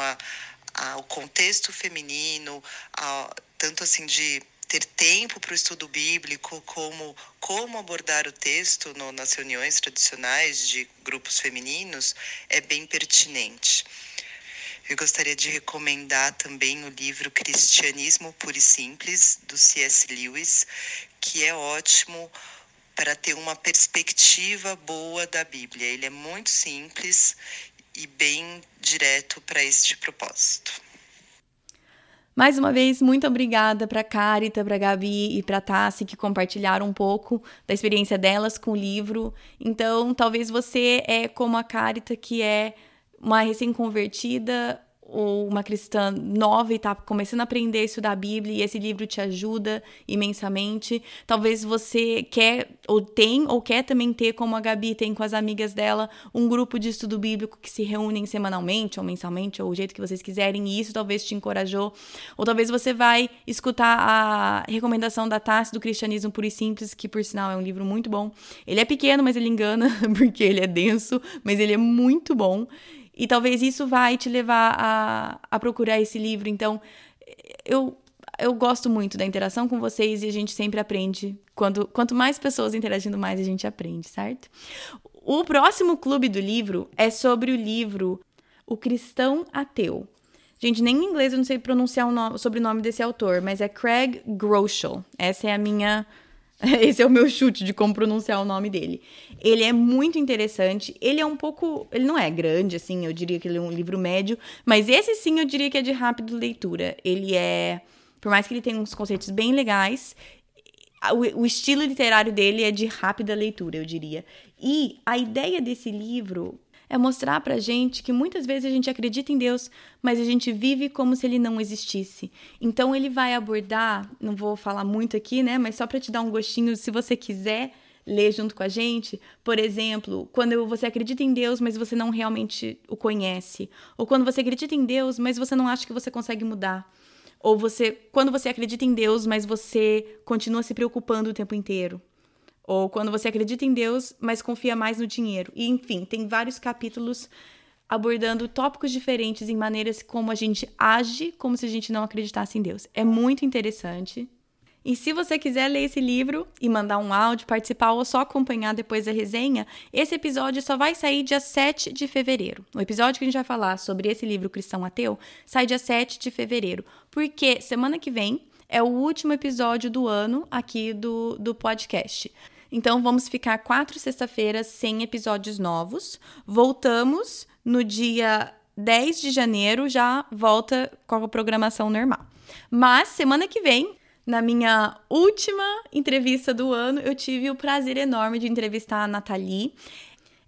ao contexto feminino, a, tanto assim de ter tempo para o estudo bíblico, como como abordar o texto no, nas reuniões tradicionais de grupos femininos, é bem pertinente. Eu gostaria de recomendar também o livro Cristianismo Puro e Simples, do C.S. Lewis, que é ótimo para ter uma perspectiva boa da Bíblia. Ele é muito simples e bem direto para este propósito. Mais uma vez, muito obrigada para a Carita, para a Gabi e para a Tassi que compartilharam um pouco da experiência delas com o livro. Então, talvez você é como a Carita, que é uma recém-convertida uma cristã nova e está começando a aprender a estudar a Bíblia e esse livro te ajuda imensamente. Talvez você quer ou tem ou quer também ter, como a Gabi tem com as amigas dela, um grupo de estudo bíblico que se reúnem semanalmente ou mensalmente ou o jeito que vocês quiserem e isso talvez te encorajou. Ou talvez você vai escutar a recomendação da Tassi do Cristianismo Puro e Simples, que por sinal é um livro muito bom. Ele é pequeno, mas ele engana porque ele é denso, mas ele é muito bom. E talvez isso vai te levar a, a procurar esse livro. Então, eu, eu gosto muito da interação com vocês e a gente sempre aprende. Quando, quanto mais pessoas interagindo, mais a gente aprende, certo? O próximo clube do livro é sobre o livro O Cristão Ateu. Gente, nem em inglês eu não sei pronunciar o nome, sobrenome desse autor, mas é Craig Groeschel. Essa é a minha Esse é o meu chute de como pronunciar o nome dele. Ele é muito interessante. Ele é um pouco. Ele não é grande, assim, eu diria que ele é um livro médio. Mas esse sim eu diria que é de rápida leitura. Ele é. Por mais que ele tenha uns conceitos bem legais, o, estilo literário dele é de rápida leitura, eu diria. E a ideia desse livro é mostrar pra gente que muitas vezes a gente acredita em Deus, mas a gente vive como se ele não existisse. Então ele vai abordar, não vou falar muito aqui, né, mas só para te dar um gostinho, se você quiser ler junto com a gente, por exemplo, quando você acredita em Deus, mas você não realmente o conhece, ou quando você acredita em Deus, mas você não acha que você consegue mudar. Ou você, quando você acredita em Deus, mas você continua se preocupando o tempo inteiro. Ou quando você acredita em Deus, mas confia mais no dinheiro. E enfim, tem vários capítulos abordando tópicos diferentes em maneiras como a gente age como se a gente não acreditasse em Deus. É muito interessante. E se você quiser ler esse livro e mandar um áudio, participar ou só acompanhar depois da resenha, esse episódio só vai sair dia 7 de fevereiro. O episódio que a gente vai falar sobre esse livro Cristão Ateu sai dia 7 de fevereiro, porque semana que vem é o último episódio do ano aqui do, do podcast. Então vamos ficar quatro sexta-feiras sem episódios novos. Voltamos no dia 10 de janeiro, já volta com a programação normal. Mas semana que vem, na minha última entrevista do ano, eu tive o prazer enorme de entrevistar a Nathalie.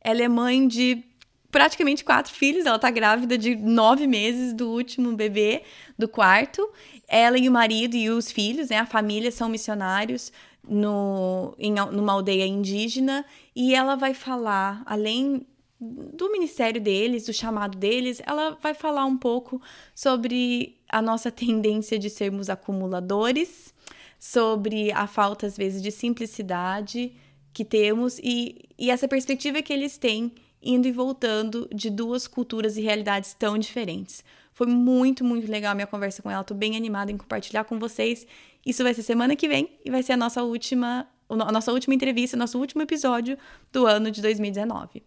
Ela é mãe de praticamente quatro filhos. Ela tá grávida de nove meses do último bebê, do quarto. Ela e o marido e os filhos, né, a família, são missionários no, em numa aldeia indígena. E ela vai falar, além do ministério deles, do chamado deles, ela vai falar um pouco sobre a nossa tendência de sermos acumuladores, sobre a falta, às vezes, de simplicidade que temos e, e essa perspectiva que eles têm indo e voltando de duas culturas e realidades tão diferentes. Foi muito, muito legal a minha conversa com ela. Tô bem animada em compartilhar com vocês. Isso vai ser semana que vem e vai ser a nossa última, a nossa última entrevista, nosso último episódio do ano de 2019.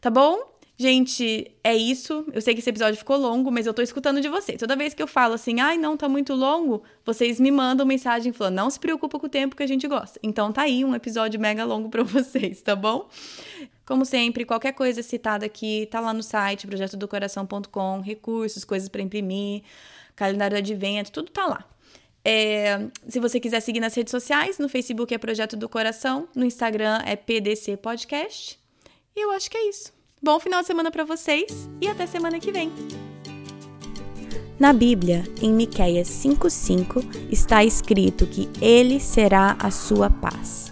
Tá bom? Gente, é isso. Eu sei que esse episódio ficou longo, mas eu tô escutando de vocês. Toda vez que eu falo assim, ai, não, tá muito longo, vocês me mandam mensagem falando, não se preocupa com o tempo que a gente gosta. Então tá aí um episódio mega longo para vocês, tá bom? Como sempre, qualquer coisa citada aqui tá lá no site projetodocoração.com, recursos, coisas para imprimir, calendário de advento, tudo tá lá. É, se você quiser seguir nas redes sociais, no Facebook é Projeto do Coração, no Instagram é PDC Podcast. E eu acho que é isso. Bom final de semana para vocês e até semana que vem. Na Bíblia, em Miqueias 5:5, está escrito que ele será a sua paz.